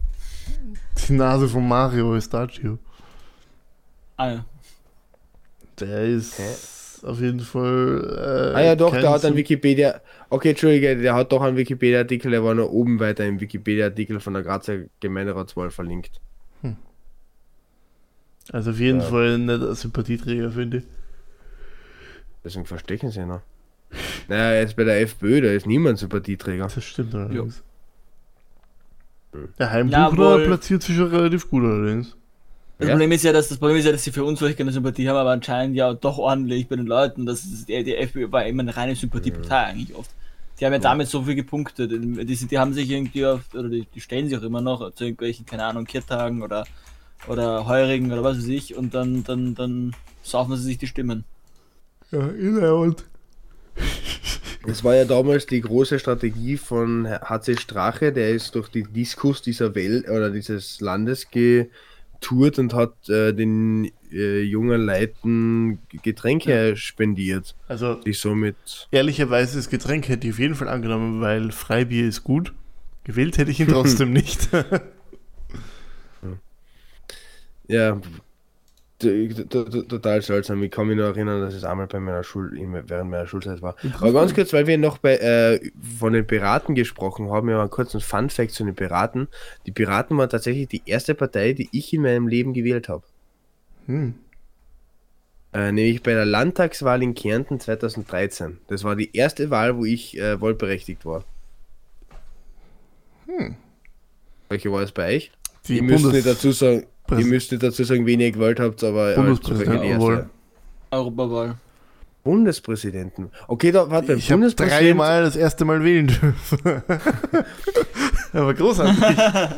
Die Nase von Mario Eustachio. Ah, ja. Der ist auf jeden Fall. Äh, Ah ja, doch, der hat einen Sym- Wikipedia. Okay, Entschuldige, der hat doch einen Wikipedia-Artikel, der war noch oben weiter im Wikipedia-Artikel von der Grazer Gemeinderatswahl verlinkt. Also auf jeden Ja. Fall nicht ein Sympathieträger, finde ich. Deswegen verstecken sie ihn noch. [LAUGHS] Naja, jetzt bei der FPÖ, da ist niemand Sympathieträger. Das stimmt allerdings. Hm. Der Heimbuchner Jawohl. platziert sich schon relativ gut allerdings. Das Ja. Problem ist ja, dass das Problem ist ja, dass sie für uns keine Sympathie haben, aber anscheinend ja doch ordentlich bei den Leuten. Das ist, die, die FPÖ war immer eine reine Sympathiepartei eigentlich oft. Die haben ja damit so viel gepunktet. Die, sind- die haben sich irgendwie auf, oder die, die stellen sich auch immer noch zu irgendwelchen, keine Ahnung, Kirtagen oder, oder Heurigen oder was weiß ich und dann, dann, dann saufen sie sich die Stimmen. Ja, Inhalt. Das war ja damals die große Strategie von HC Strache, der ist durch den Diskus dieser Welt oder dieses Landes getourt und hat äh, den äh, jungen Leuten Getränke spendiert, Also die somit ehrlicherweise das Getränk hätte ich auf jeden Fall angenommen, weil Freibier ist gut. Gewählt hätte ich ihn trotzdem [LAUGHS] nicht. Ja, total seltsam. Ich kann mich nur erinnern, dass es einmal bei meiner Schul während meiner Schulzeit war. Aber ganz kurz, weil wir noch bei, äh, von den Piraten gesprochen haben, ja mal kurz ein Fun Fact zu den Piraten. Die Piraten waren tatsächlich die erste Partei, die ich in meinem Leben gewählt habe. Hm. Äh, nämlich bei der Landtagswahl in Kärnten 2013. Das war die erste Wahl, wo ich äh, wahlberechtigt war. Hm. Welche war es bei euch? Die müsst Bundes- nicht dazu sagen, Präs- müsst nicht dazu sagen, wen ihr gewählt habt, aber. Bundespräsidentenwahl. Europawahl. Bundespräsidenten. Okay, da warte, beim Ich habe Bundespräsidenten. dreimal das erste Mal wählen dürfen. [LAUGHS] Aber großartig. [LAUGHS]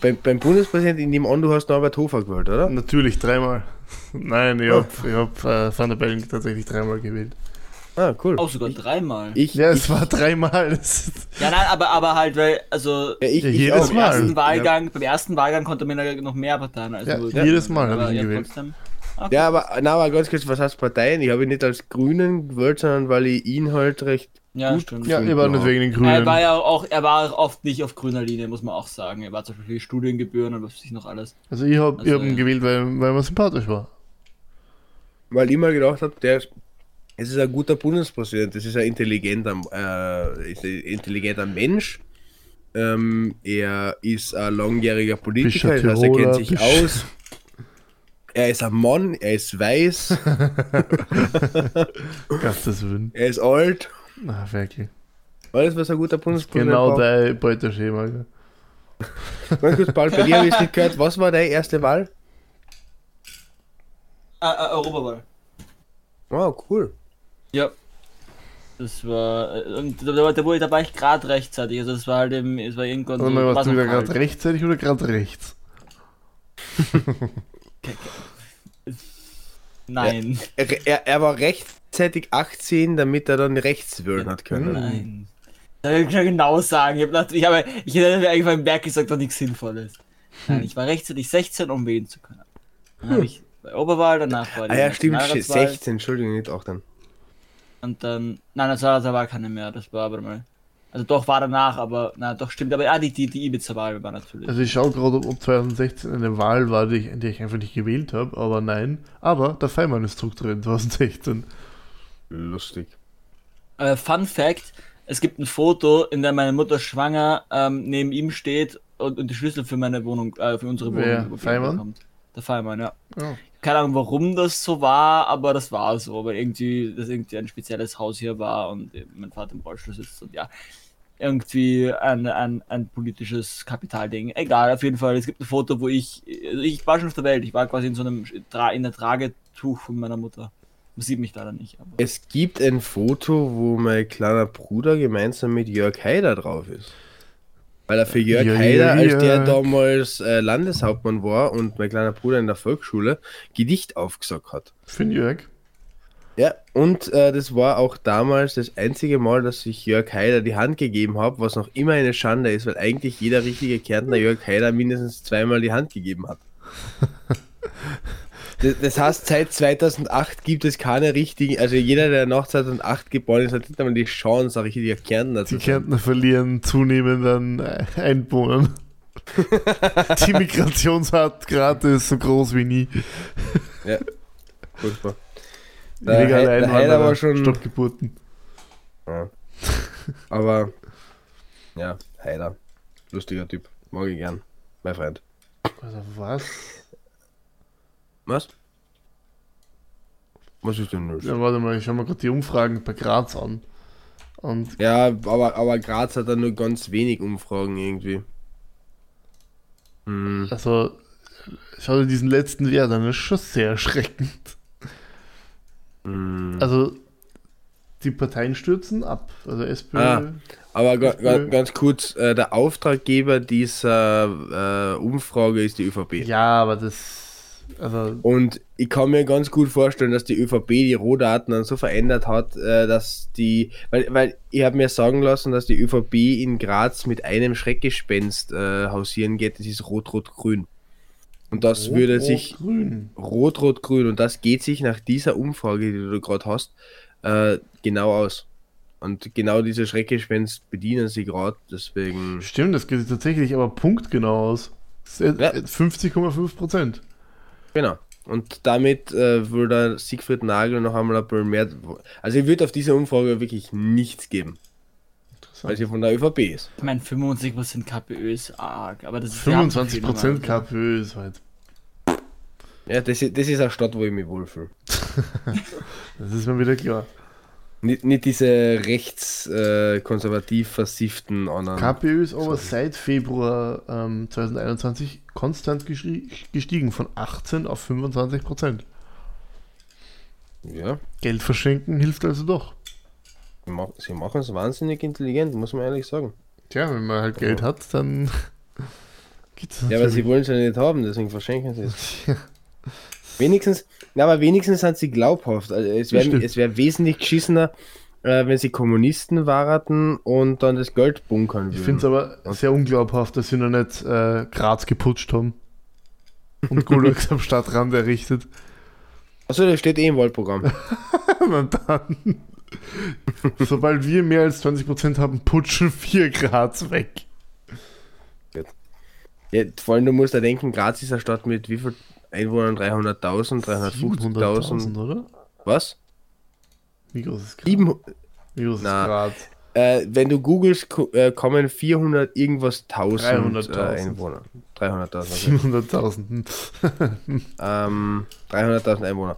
Beim, beim Bundespräsidenten, in dem an, du hast Norbert Hofer gewählt, oder? Natürlich dreimal. Nein, ich habe ich hab, äh, Van der Bellen tatsächlich dreimal gewählt. Ah, cool. Auch sogar dreimal. Ich, Ja, es war dreimal. Ja, nein, aber, aber halt, weil, also ja, ich, Ja, ich jedes auch. beim Mal. ersten Ja. Wahlgang, beim ersten Wahlgang konnte man ja noch mehr Parteien als Ja, nur- jedes Mal habe ich ihn ja, gewählt. trotzdem. Okay. Ja, aber, na, aber ganz kurz, was heißt Parteien? Ich habe ihn nicht als Grünen gewählt, sondern weil ich ihn halt recht Ja, gut stimmt. ja, ihr war nicht wegen den Grünen. Er war ja auch, er war oft nicht auf grüner Linie, muss man auch sagen. Er war zum Beispiel für Studiengebühren und was weiß ich noch alles. Also ich habe Also, ich hab ihn ja. gewählt, weil, weil man sympathisch war. weil ich mal gedacht habe, der es ist ein guter Bundespräsident, das ist ein intelligenter, äh, ist ein intelligenter Mensch. Ähm, er ist ein langjähriger Politiker, Bischer das heißt, er kennt sich Bisch- aus. Er ist ein Mann, er ist weiß, [LAUGHS] Gottes Willen. er ist alt. Na, wirklich. Alles, was ein guter Bundespräsident Genau dein Beuteschema. Ganz kurz, Paul, bei dir habe ich es nicht gehört. Was war deine erste Wahl? Ah, ah, Europawahl. Wow, cool. Ja. Das war, äh, und da, da, da, war ich- da war ich gerade rechtzeitig, also das war halt eben, es war irgendwann mal, war warst du so wieder gerade rechtzeitig oder gerade rechts? Nein. Er, er, er war rechtzeitig 18, damit er dann rechts wählen hat können. Nein. Das kann ich schon genau sagen. Ich, hab ich, habe, ich hätte mir eigentlich beim Berg gesagt, dass nichts Sinnvolles. Nein, ich war rechtzeitig 16, um wählen zu können. Dann habe ich bei Oberwahl, danach war die Ah ja, stimmt, Nationalratswahl 16, Entschuldigung, nicht 18. Und dann, nein, Nationalratswahl war keine mehr, das war aber mal. Also doch, war danach, aber, na doch, stimmt, aber ja, die, die, die Ibiza-Wahl war natürlich. Also ich schaue gerade, ob, ob 2016 eine Wahl war, die ich, in der ich einfach nicht gewählt habe, aber nein. Aber der Feimann ist zurück drin, 2016. Lustig. Äh, Fun Fact: Es gibt ein Foto, in dem meine Mutter schwanger ähm, neben ihm steht und, und die Schlüssel für meine Wohnung, äh, für unsere Wohnung Wer? Feimann? bekommt. Der Feimann, ja. Oh. Keine Ahnung, warum das so war, aber das war so, weil irgendwie das irgendwie ein spezielles Haus hier war und mein Vater im Rollstuhl sitzt und ja. Irgendwie ein, ein, ein politisches Kapitalding. Egal, auf jeden Fall. Es gibt ein Foto, wo ich. Also ich war schon auf der Welt. Ich war quasi in so einem Tra in der Tragetuch von meiner Mutter. Man sieht mich leider nicht. Aber. Es gibt ein Foto, wo mein kleiner Bruder gemeinsam mit Jörg Haider drauf ist. Weil er für Jörg Jörg, Haider, als der damals äh, Landeshauptmann war und mein kleiner Bruder in der Volksschule, Gedicht aufgesagt hat. Für Jörg. Ja, und äh, das war auch damals das einzige Mal, dass ich Jörg Haider die Hand gegeben habe, was noch immer eine Schande ist, weil eigentlich jeder richtige Kärntner Jörg Haider mindestens zweimal die Hand gegeben hat. [LAUGHS] Das, das heißt, seit 2008 gibt es keine richtigen, also jeder, der nach 2008 geboren ist, hat nicht einmal die Chance, ein richtiger Kärntner zu Die sein. Kärntner verlieren zunehmend an äh, Einwohnern. [LAUGHS] Die Migrationsrate ist so groß wie nie. Ja, furchtbar. Der, Illegale Einwanderer, war schon, Stoppgeburten. Ja. Aber ja, Heider. Lustiger Typ. Mag ich gern. Mein Freund. Also was? Was? Was ist denn los? Ja, warte mal, ich schau mir gerade die Umfragen bei Graz an. Und Ja, aber, aber Graz hat da nur ganz wenig Umfragen irgendwie. Hm. also, schau dir diesen letzten Wert an, das ist schon sehr erschreckend. Hm. Also, die Parteien stürzen ab. Also SPÖ. Ah. Aber FPÖ. ganz kurz, äh, der Auftraggeber dieser äh, Umfrage ist die ÖVP. Ja, aber das. Also, Und ich kann mir ganz gut vorstellen, dass die ÖVP die Rohdaten dann so verändert hat, äh, dass die, weil, weil ich habe mir sagen lassen, dass die ÖVP in Graz mit einem Schreckgespenst äh, hausieren geht, das ist Rot-Rot-Grün. Und das Rot, würde Rot, sich Grün. Rot-Rot-Grün und das geht sich nach dieser Umfrage, die du gerade hast, äh, genau aus. Und genau diese Schreckgespenst bedienen sie gerade, deswegen. Stimmt, das geht sich tatsächlich aber punktgenau aus. Das ist Ja. 50,5 Prozent. Genau. Und damit äh, würde Siegfried Nagel noch einmal ein bisschen mehr. Also, ich würde auf diese Umfrage wirklich nichts geben, weil sie von der ÖVP ist. Ich meine, 75% KPÖ ist arg, aber das ist die haben so 25 viele Prozent Leute. KPÖ ist halt. Ja, das, ist- das ist eine Stadt, wo ich mich wohlfühle. [LAUGHS] Das ist mir wieder klar. Nicht, nicht diese rechtskonservativ äh, versifften anderen. KPÖ ist aber Sorry. seit Februar ähm, 2021 konstant gestiegen von 18 auf 25 Prozent. ja, Geld verschenken hilft also doch. sie mach- sie machen es wahnsinnig intelligent, muss man ehrlich sagen. Tja, wenn man halt Geld hat, dann [LAUGHS] geht's Ja, aber sie wollen es ja nicht haben, deswegen verschenken sie es. [LAUGHS] Wenigstens, na, aber wenigstens sind sie glaubhaft. Also es wäre wär wesentlich geschissener, äh, wenn sie Kommunisten waren und dann das Geld bunkern Ich würden. finde es aber sehr unglaubhaft, dass sie noch nicht äh, Graz geputscht haben und Gulags [LAUGHS] am Stadtrand errichtet. Achso, das steht eh im Wahlprogramm. [LAUGHS] Sobald wir mehr als 20% haben, putschen wir Graz weg. ja, vor allem, du musst da denken, Graz ist eine Stadt mit wie viel Einwohnern? 300.000, 350.000. 700.000, oder? Was? Wie groß ist Graz? Sieben, Wie groß ist Graz? äh, wenn du googelst, äh, kommen 400 irgendwas 1000 äh, 300.000. Einwohner. 300.000. Okay. 700.000. [LAUGHS] Ähm, 300.000 Einwohner.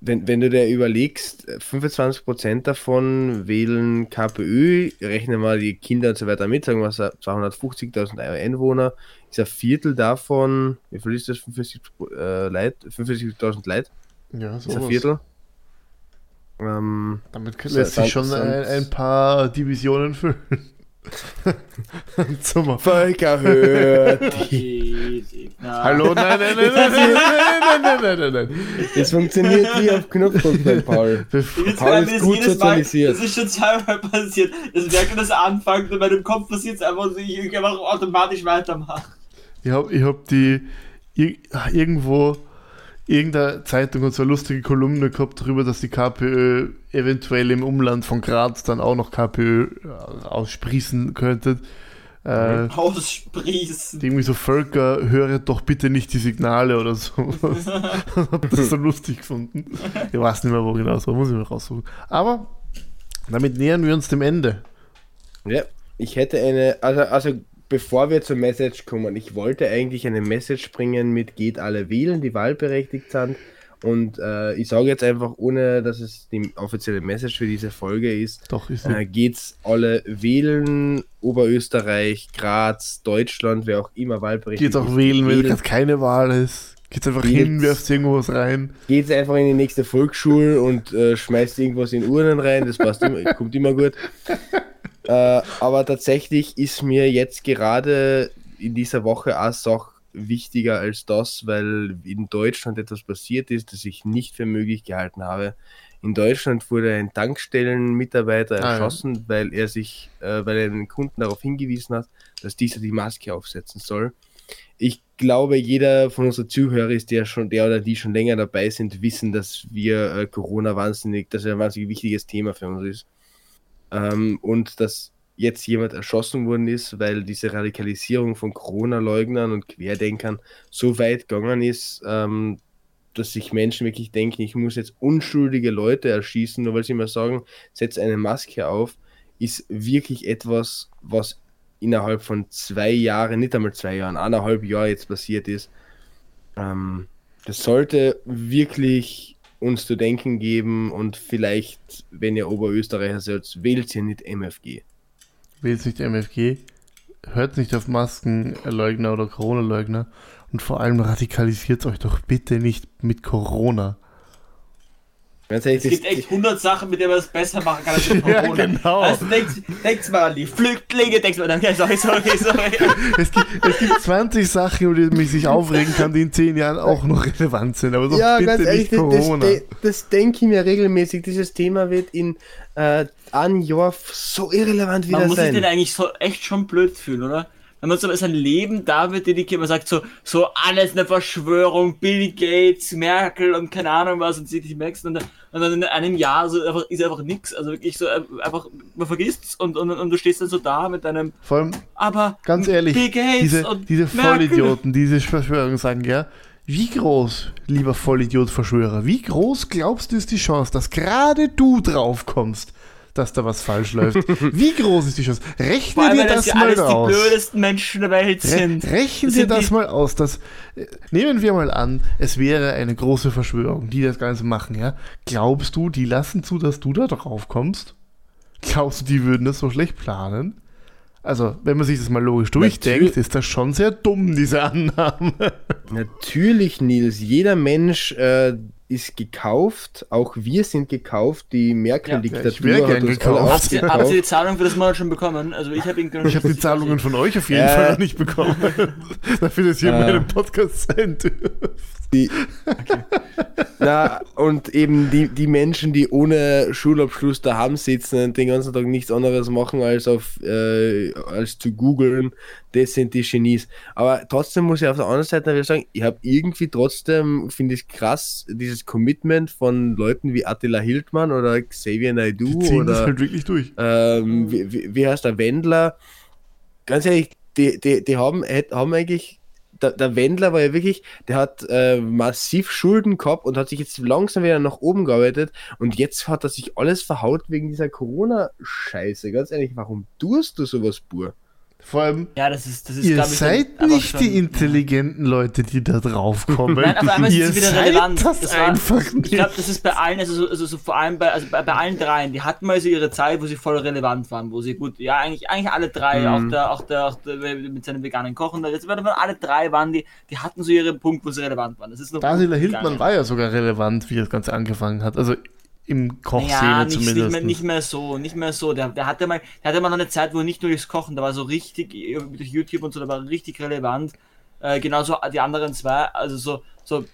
Wenn, wenn du dir überlegst, 25% davon wählen KPÖ, rechnen wir die Kinder und so weiter mit, sagen wir so 250.000 Einwohner, ist ein Viertel davon, wie viel ist das? 45 äh, Leute? 45.000 Leute? Ja, Ist ein. Viertel? Ähm, Damit So, lässt sich schon ein, ein paar Divisionen füllen. Zum Völkerhöhe! Na, Hallo, nein, nein, nein, nein, nein, nein, nein, nein, nein, nein. Es funktioniert wie auf Knopfdruck bei Paul. Paul ist gut jedes Mal- sozialisiert. Das ist schon zweimal passiert. Das merkt man das anfängt und in meinem Kopf passiert es einfach, so, ich, ich einfach automatisch weitermache. Ich hab, ich hab die irgendwo irgendeine Zeitung und so eine lustige Kolumne gehabt darüber, dass die KPÖ eventuell im Umland von Graz dann auch noch KPÖ äh, aussprießen könnte. Äh, Aussprießen. irgendwie so Völker, höret doch bitte nicht die Signale oder so. [LAUGHS] hab das so lustig gefunden. Ich weiß nicht mehr, wo genau, so muss ich mal raussuchen. Aber damit nähern wir uns dem Ende. Ja, ich hätte eine, also, also bevor wir zur Message kommen, ich wollte eigentlich eine Message bringen mit geht alle wählen, die wahlberechtigt sind. Und äh, ich sage jetzt einfach, ohne dass es die offizielle Message für diese Folge ist, Doch, ist äh, geht's alle wählen, Oberösterreich, Graz, Deutschland, wer auch immer wahlberechtigt Geht's auch wählen, wenn gerade keine Wahl ist. Geht's einfach Wählt's. hin, werft irgendwas rein. Geht's einfach in die nächste Volksschule und äh, schmeißt irgendwas in Urnen rein, das passt immer, kommt immer gut. Äh, aber tatsächlich ist mir jetzt gerade in dieser Woche auch Sache wichtiger als das, weil in Deutschland etwas passiert ist, das ich nicht für möglich gehalten habe. In Deutschland wurde ein Tankstellenmitarbeiter Ah, ja. erschossen, weil er sich, äh, weil er den Kunden darauf hingewiesen hat, dass dieser die Maske aufsetzen soll. Ich glaube, jeder von unseren Zuhörern ist, der schon, der oder die schon länger dabei sind, wissen, dass wir äh, Corona wahnsinnig, dass er ein wahnsinnig wichtiges Thema für uns ist. Ähm, und dass jetzt jemand erschossen worden ist, weil diese Radikalisierung von Corona-Leugnern und Querdenkern so weit gegangen ist, ähm, dass sich Menschen wirklich denken, ich muss jetzt unschuldige Leute erschießen, nur weil sie mir sagen, setz eine Maske auf, ist wirklich etwas, was innerhalb von zwei Jahren, nicht einmal zwei Jahren, eineinhalb Jahr jetzt passiert ist. Ähm, das sollte wirklich uns zu denken geben und vielleicht, wenn ihr Oberösterreicher seid, wählt ihr nicht MFG. Wählt nicht MFG, hört nicht auf Maskenleugner oder Corona-Leugner und vor allem radikalisiert euch doch bitte nicht mit Corona. Ganz ehrlich, Es gibt das- echt 100 Sachen, mit denen man es besser machen kann als [LAUGHS] mit Ja, Corona. genau. Also denkt, denkt mal an die Flüchtlinge, denkt mal an, okay, [LAUGHS] sorry, sorry, sorry. Es gibt, es gibt 20 Sachen, über die man sich aufregen kann, die in 10 Jahren auch noch relevant sind, aber doch ja, bitte ganz ehrlich, nicht das, das, Corona. de- das denke ich mir regelmäßig. Dieses Thema wird in äh, Jahr so irrelevant wieder Man muss sich sein. den eigentlich so echt schon blöd fühlen, oder? Wenn man so sein Leben damit dedikiert, man sagt so, so alles eine Verschwörung, Bill Gates, Merkel und keine Ahnung was und sieht die Max und, dann- und dann in einem Jahr so einfach, ist einfach nix. Also wirklich so äh, einfach, man vergisst's und, und, und du stehst dann so da mit deinem, Vor allem, aber ganz ehrlich, diese, diese. Vollidioten, diese Verschwörungen sagen, ja, wie groß, lieber Vollidiot-Verschwörer, wie groß glaubst du ist die Chance, dass gerade du drauf kommst, dass da was falsch läuft? Wie groß ist die Chance? Rechne allem, dir das das mal alles die aus. blödesten Menschen der Welt Re sind. rechnen Das dir das die- mal aus. Dass, äh, nehmen wir mal an, es wäre eine große Verschwörung, die das Ganze machen, ja? Glaubst du, die lassen zu, dass du da drauf kommst? Glaubst du, die würden das so schlecht planen? Also, wenn man sich das mal logisch durchdenkt, Natürlich. ist das schon sehr dumm, diese Annahme. Natürlich, Nils. Jeder Mensch äh, ist gekauft. Auch wir sind gekauft. Die Merkel-Diktatur gern hat uns gekauft. alle Habt ihr, habt ihr aufgekauft. die Zahlung für das Monat schon bekommen? Also ich habe Ich habe die Zahlungen von euch auf jeden Äh. Fall noch nicht bekommen. [LAUGHS] Dafür, dass ihr in Äh. meinem Podcast sein dürft. Die, Na, und eben die, die Menschen, die ohne Schulabschluss daheim sitzen und den ganzen Tag nichts anderes machen, als auf äh, als zu googeln, das sind die Genies. Aber trotzdem muss ich auf der anderen Seite sagen, ich habe irgendwie trotzdem, finde ich krass, dieses Commitment von Leuten wie Attila Hildmann oder Xavier Die Naidoo das oder halt wirklich durch. ähm, wie, wie, wie heißt der Wendler? Ganz ehrlich, die, die, die haben, haben eigentlich, der, der Wendler war ja wirklich, der hat äh, massiv Schulden gehabt und hat sich jetzt langsam wieder nach oben gearbeitet und jetzt hat er sich alles verhaut wegen dieser Corona-Scheiße. Ganz ehrlich, warum tust du sowas, Bur? Vor allem, Ja, das ist, das ist ihr ich, seid einfach nicht schon- die intelligenten Leute, die da draufkommen. Nein, auf einmal ist es wieder relevant. das Das war- einfach Ich nicht. glaube, das ist bei allen, also, so, also so vor allem bei, also bei, bei allen dreien, die hatten mal so ihre Zeit, wo sie voll relevant waren, wo sie gut, ja, eigentlich, eigentlich alle drei, Mhm. auch der, auch der, auch der mit seinem veganen Kochen, jetzt waren alle drei waren die, die hatten so ihre Punkte, wo sie relevant waren. Das ist noch Basila gut Hildmann war ja sogar relevant, wie das Ganze angefangen hat. Also im Kochszene Ja, nicht, nicht, zumindest. mehr, nicht mehr so, nicht mehr so. Der, der hatte mal, der hatte mal noch eine Zeit, wo nicht nur durchs Kochen, da war so richtig, durch YouTube und so, da war richtig relevant. Äh, genauso die anderen zwei, also so, so,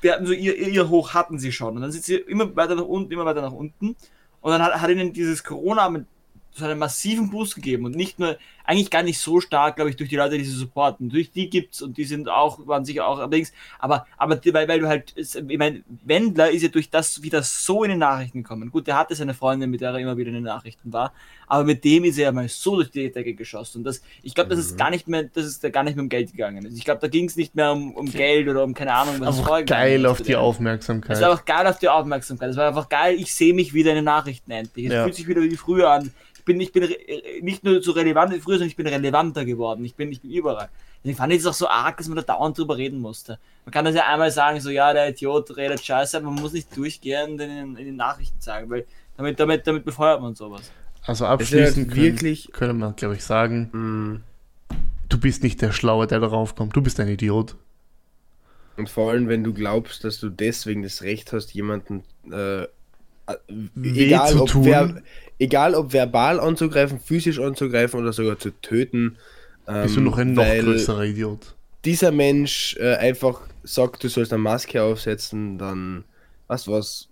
wir hatten so ihr, ihr ihr Hoch hatten sie schon. Und dann sind sie immer weiter nach unten, immer weiter nach unten. Und dann hat, hat ihnen dieses Corona mit so einen massiven Boost gegeben und nicht nur, eigentlich gar nicht so stark, glaube ich, durch die Leute, die sie supporten. Durch die gibt's und die sind auch, waren sicher auch allerdings, aber, aber weil, weil du halt, ich meine, Wendler ist ja durch das wieder so in den Nachrichten gekommen. Gut, der hatte seine Freundin, mit der er immer wieder in den Nachrichten war, aber mit dem ist er ja mal so durch die Decke geschossen. Und das, ich glaube, das ist gar nicht mehr, das ist da gar nicht mehr um Geld gegangen. Ich glaube, da ging es nicht mehr um, um Geld oder um keine Ahnung, was vorher geil auf die. Aufmerksamkeit. Es war einfach geil auf die Aufmerksamkeit. Es war einfach geil, ich sehe mich wieder in den Nachrichten endlich. Es Ja. fühlt sich wieder wie früher an. Ich bin, ich bin re- nicht nur so relevant wie früher, sondern ich bin relevanter geworden. Ich bin, ich bin überall. Deswegen fand ich es auch so arg, dass man da dauernd drüber reden musste. Man kann das ja einmal sagen, so, ja, der Idiot redet scheiße, aber man muss nicht durchgehend in, den- in den Nachrichten sagen, weil damit, damit, damit befeuert man sowas. also abschließend können, wirklich. können wir, glaube ich, sagen, Mh, du bist nicht der Schlaue, der darauf kommt. Du bist ein Idiot. Und vor allem, wenn du glaubst, dass du deswegen das Recht hast, jemanden äh, weh egal zu ob, tun. ver, egal ob verbal anzugreifen, physisch anzugreifen oder sogar zu töten. bist du ähm, noch ein noch größerer Idiot. dieser Mensch äh, einfach sagt, du sollst eine Maske aufsetzen, dann, weißt du was,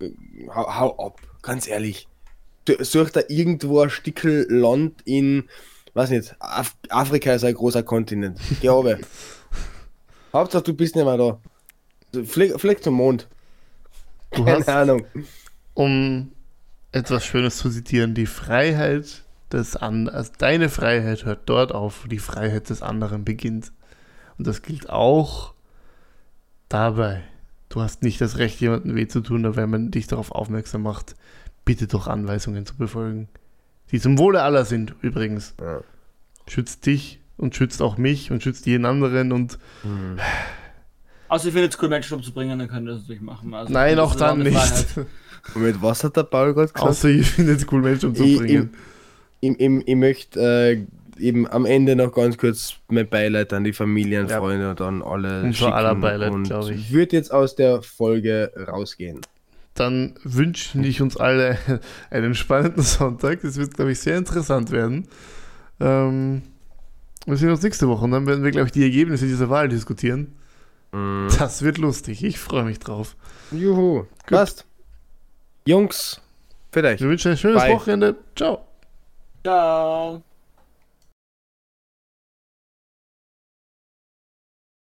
Äh, hau, hau ab, ganz ehrlich. Du, such da irgendwo ein Stickel Land in, weiß nicht, Af Afrika ist ein großer Kontinent. Geh runter. [LAUGHS] Hauptsache, du bist nicht mehr da. Flieg, flieg zum Mond. Du Keine hast, Ahnung. um etwas Schönes zu zitieren, die Freiheit des anderen, also deine Freiheit hört dort auf, wo die Freiheit des anderen beginnt. Und das gilt auch dabei. Du hast nicht das Recht, jemandem weh zu tun, aber wenn man dich darauf aufmerksam macht, bitte doch Anweisungen zu befolgen. Die zum Wohle aller sind, übrigens. Ja. Schützt dich und schützt auch mich und schützt jeden anderen und Also ich finde es cool, Menschen umzubringen, dann können wir das natürlich machen. Also, nein, auch dann nicht. Freiheit. Moment, was hat der Paul gerade gesagt? Außer ich finde es cool, Menschen umzubringen. ich, ich, ich, ich möchte äh, eben am Ende noch ganz kurz mein Beileid an die Familien, Ja. Freunde und an alle aller schicken Beileid, und glaub ich. würde jetzt aus der Folge rausgehen. dann wünschen ich uns alle einen spannenden Sonntag. Das wird, glaube ich, sehr interessant werden. Ähm, wir sehen uns nächste Woche und dann werden wir, glaube ich, die Ergebnisse dieser Wahl diskutieren. Mhm. Das wird lustig. Ich freue mich drauf. Juhu, passt. Jungs, vielleicht. Wir wünschen ein schönes Bye. Wochenende. Ciao. Ciao.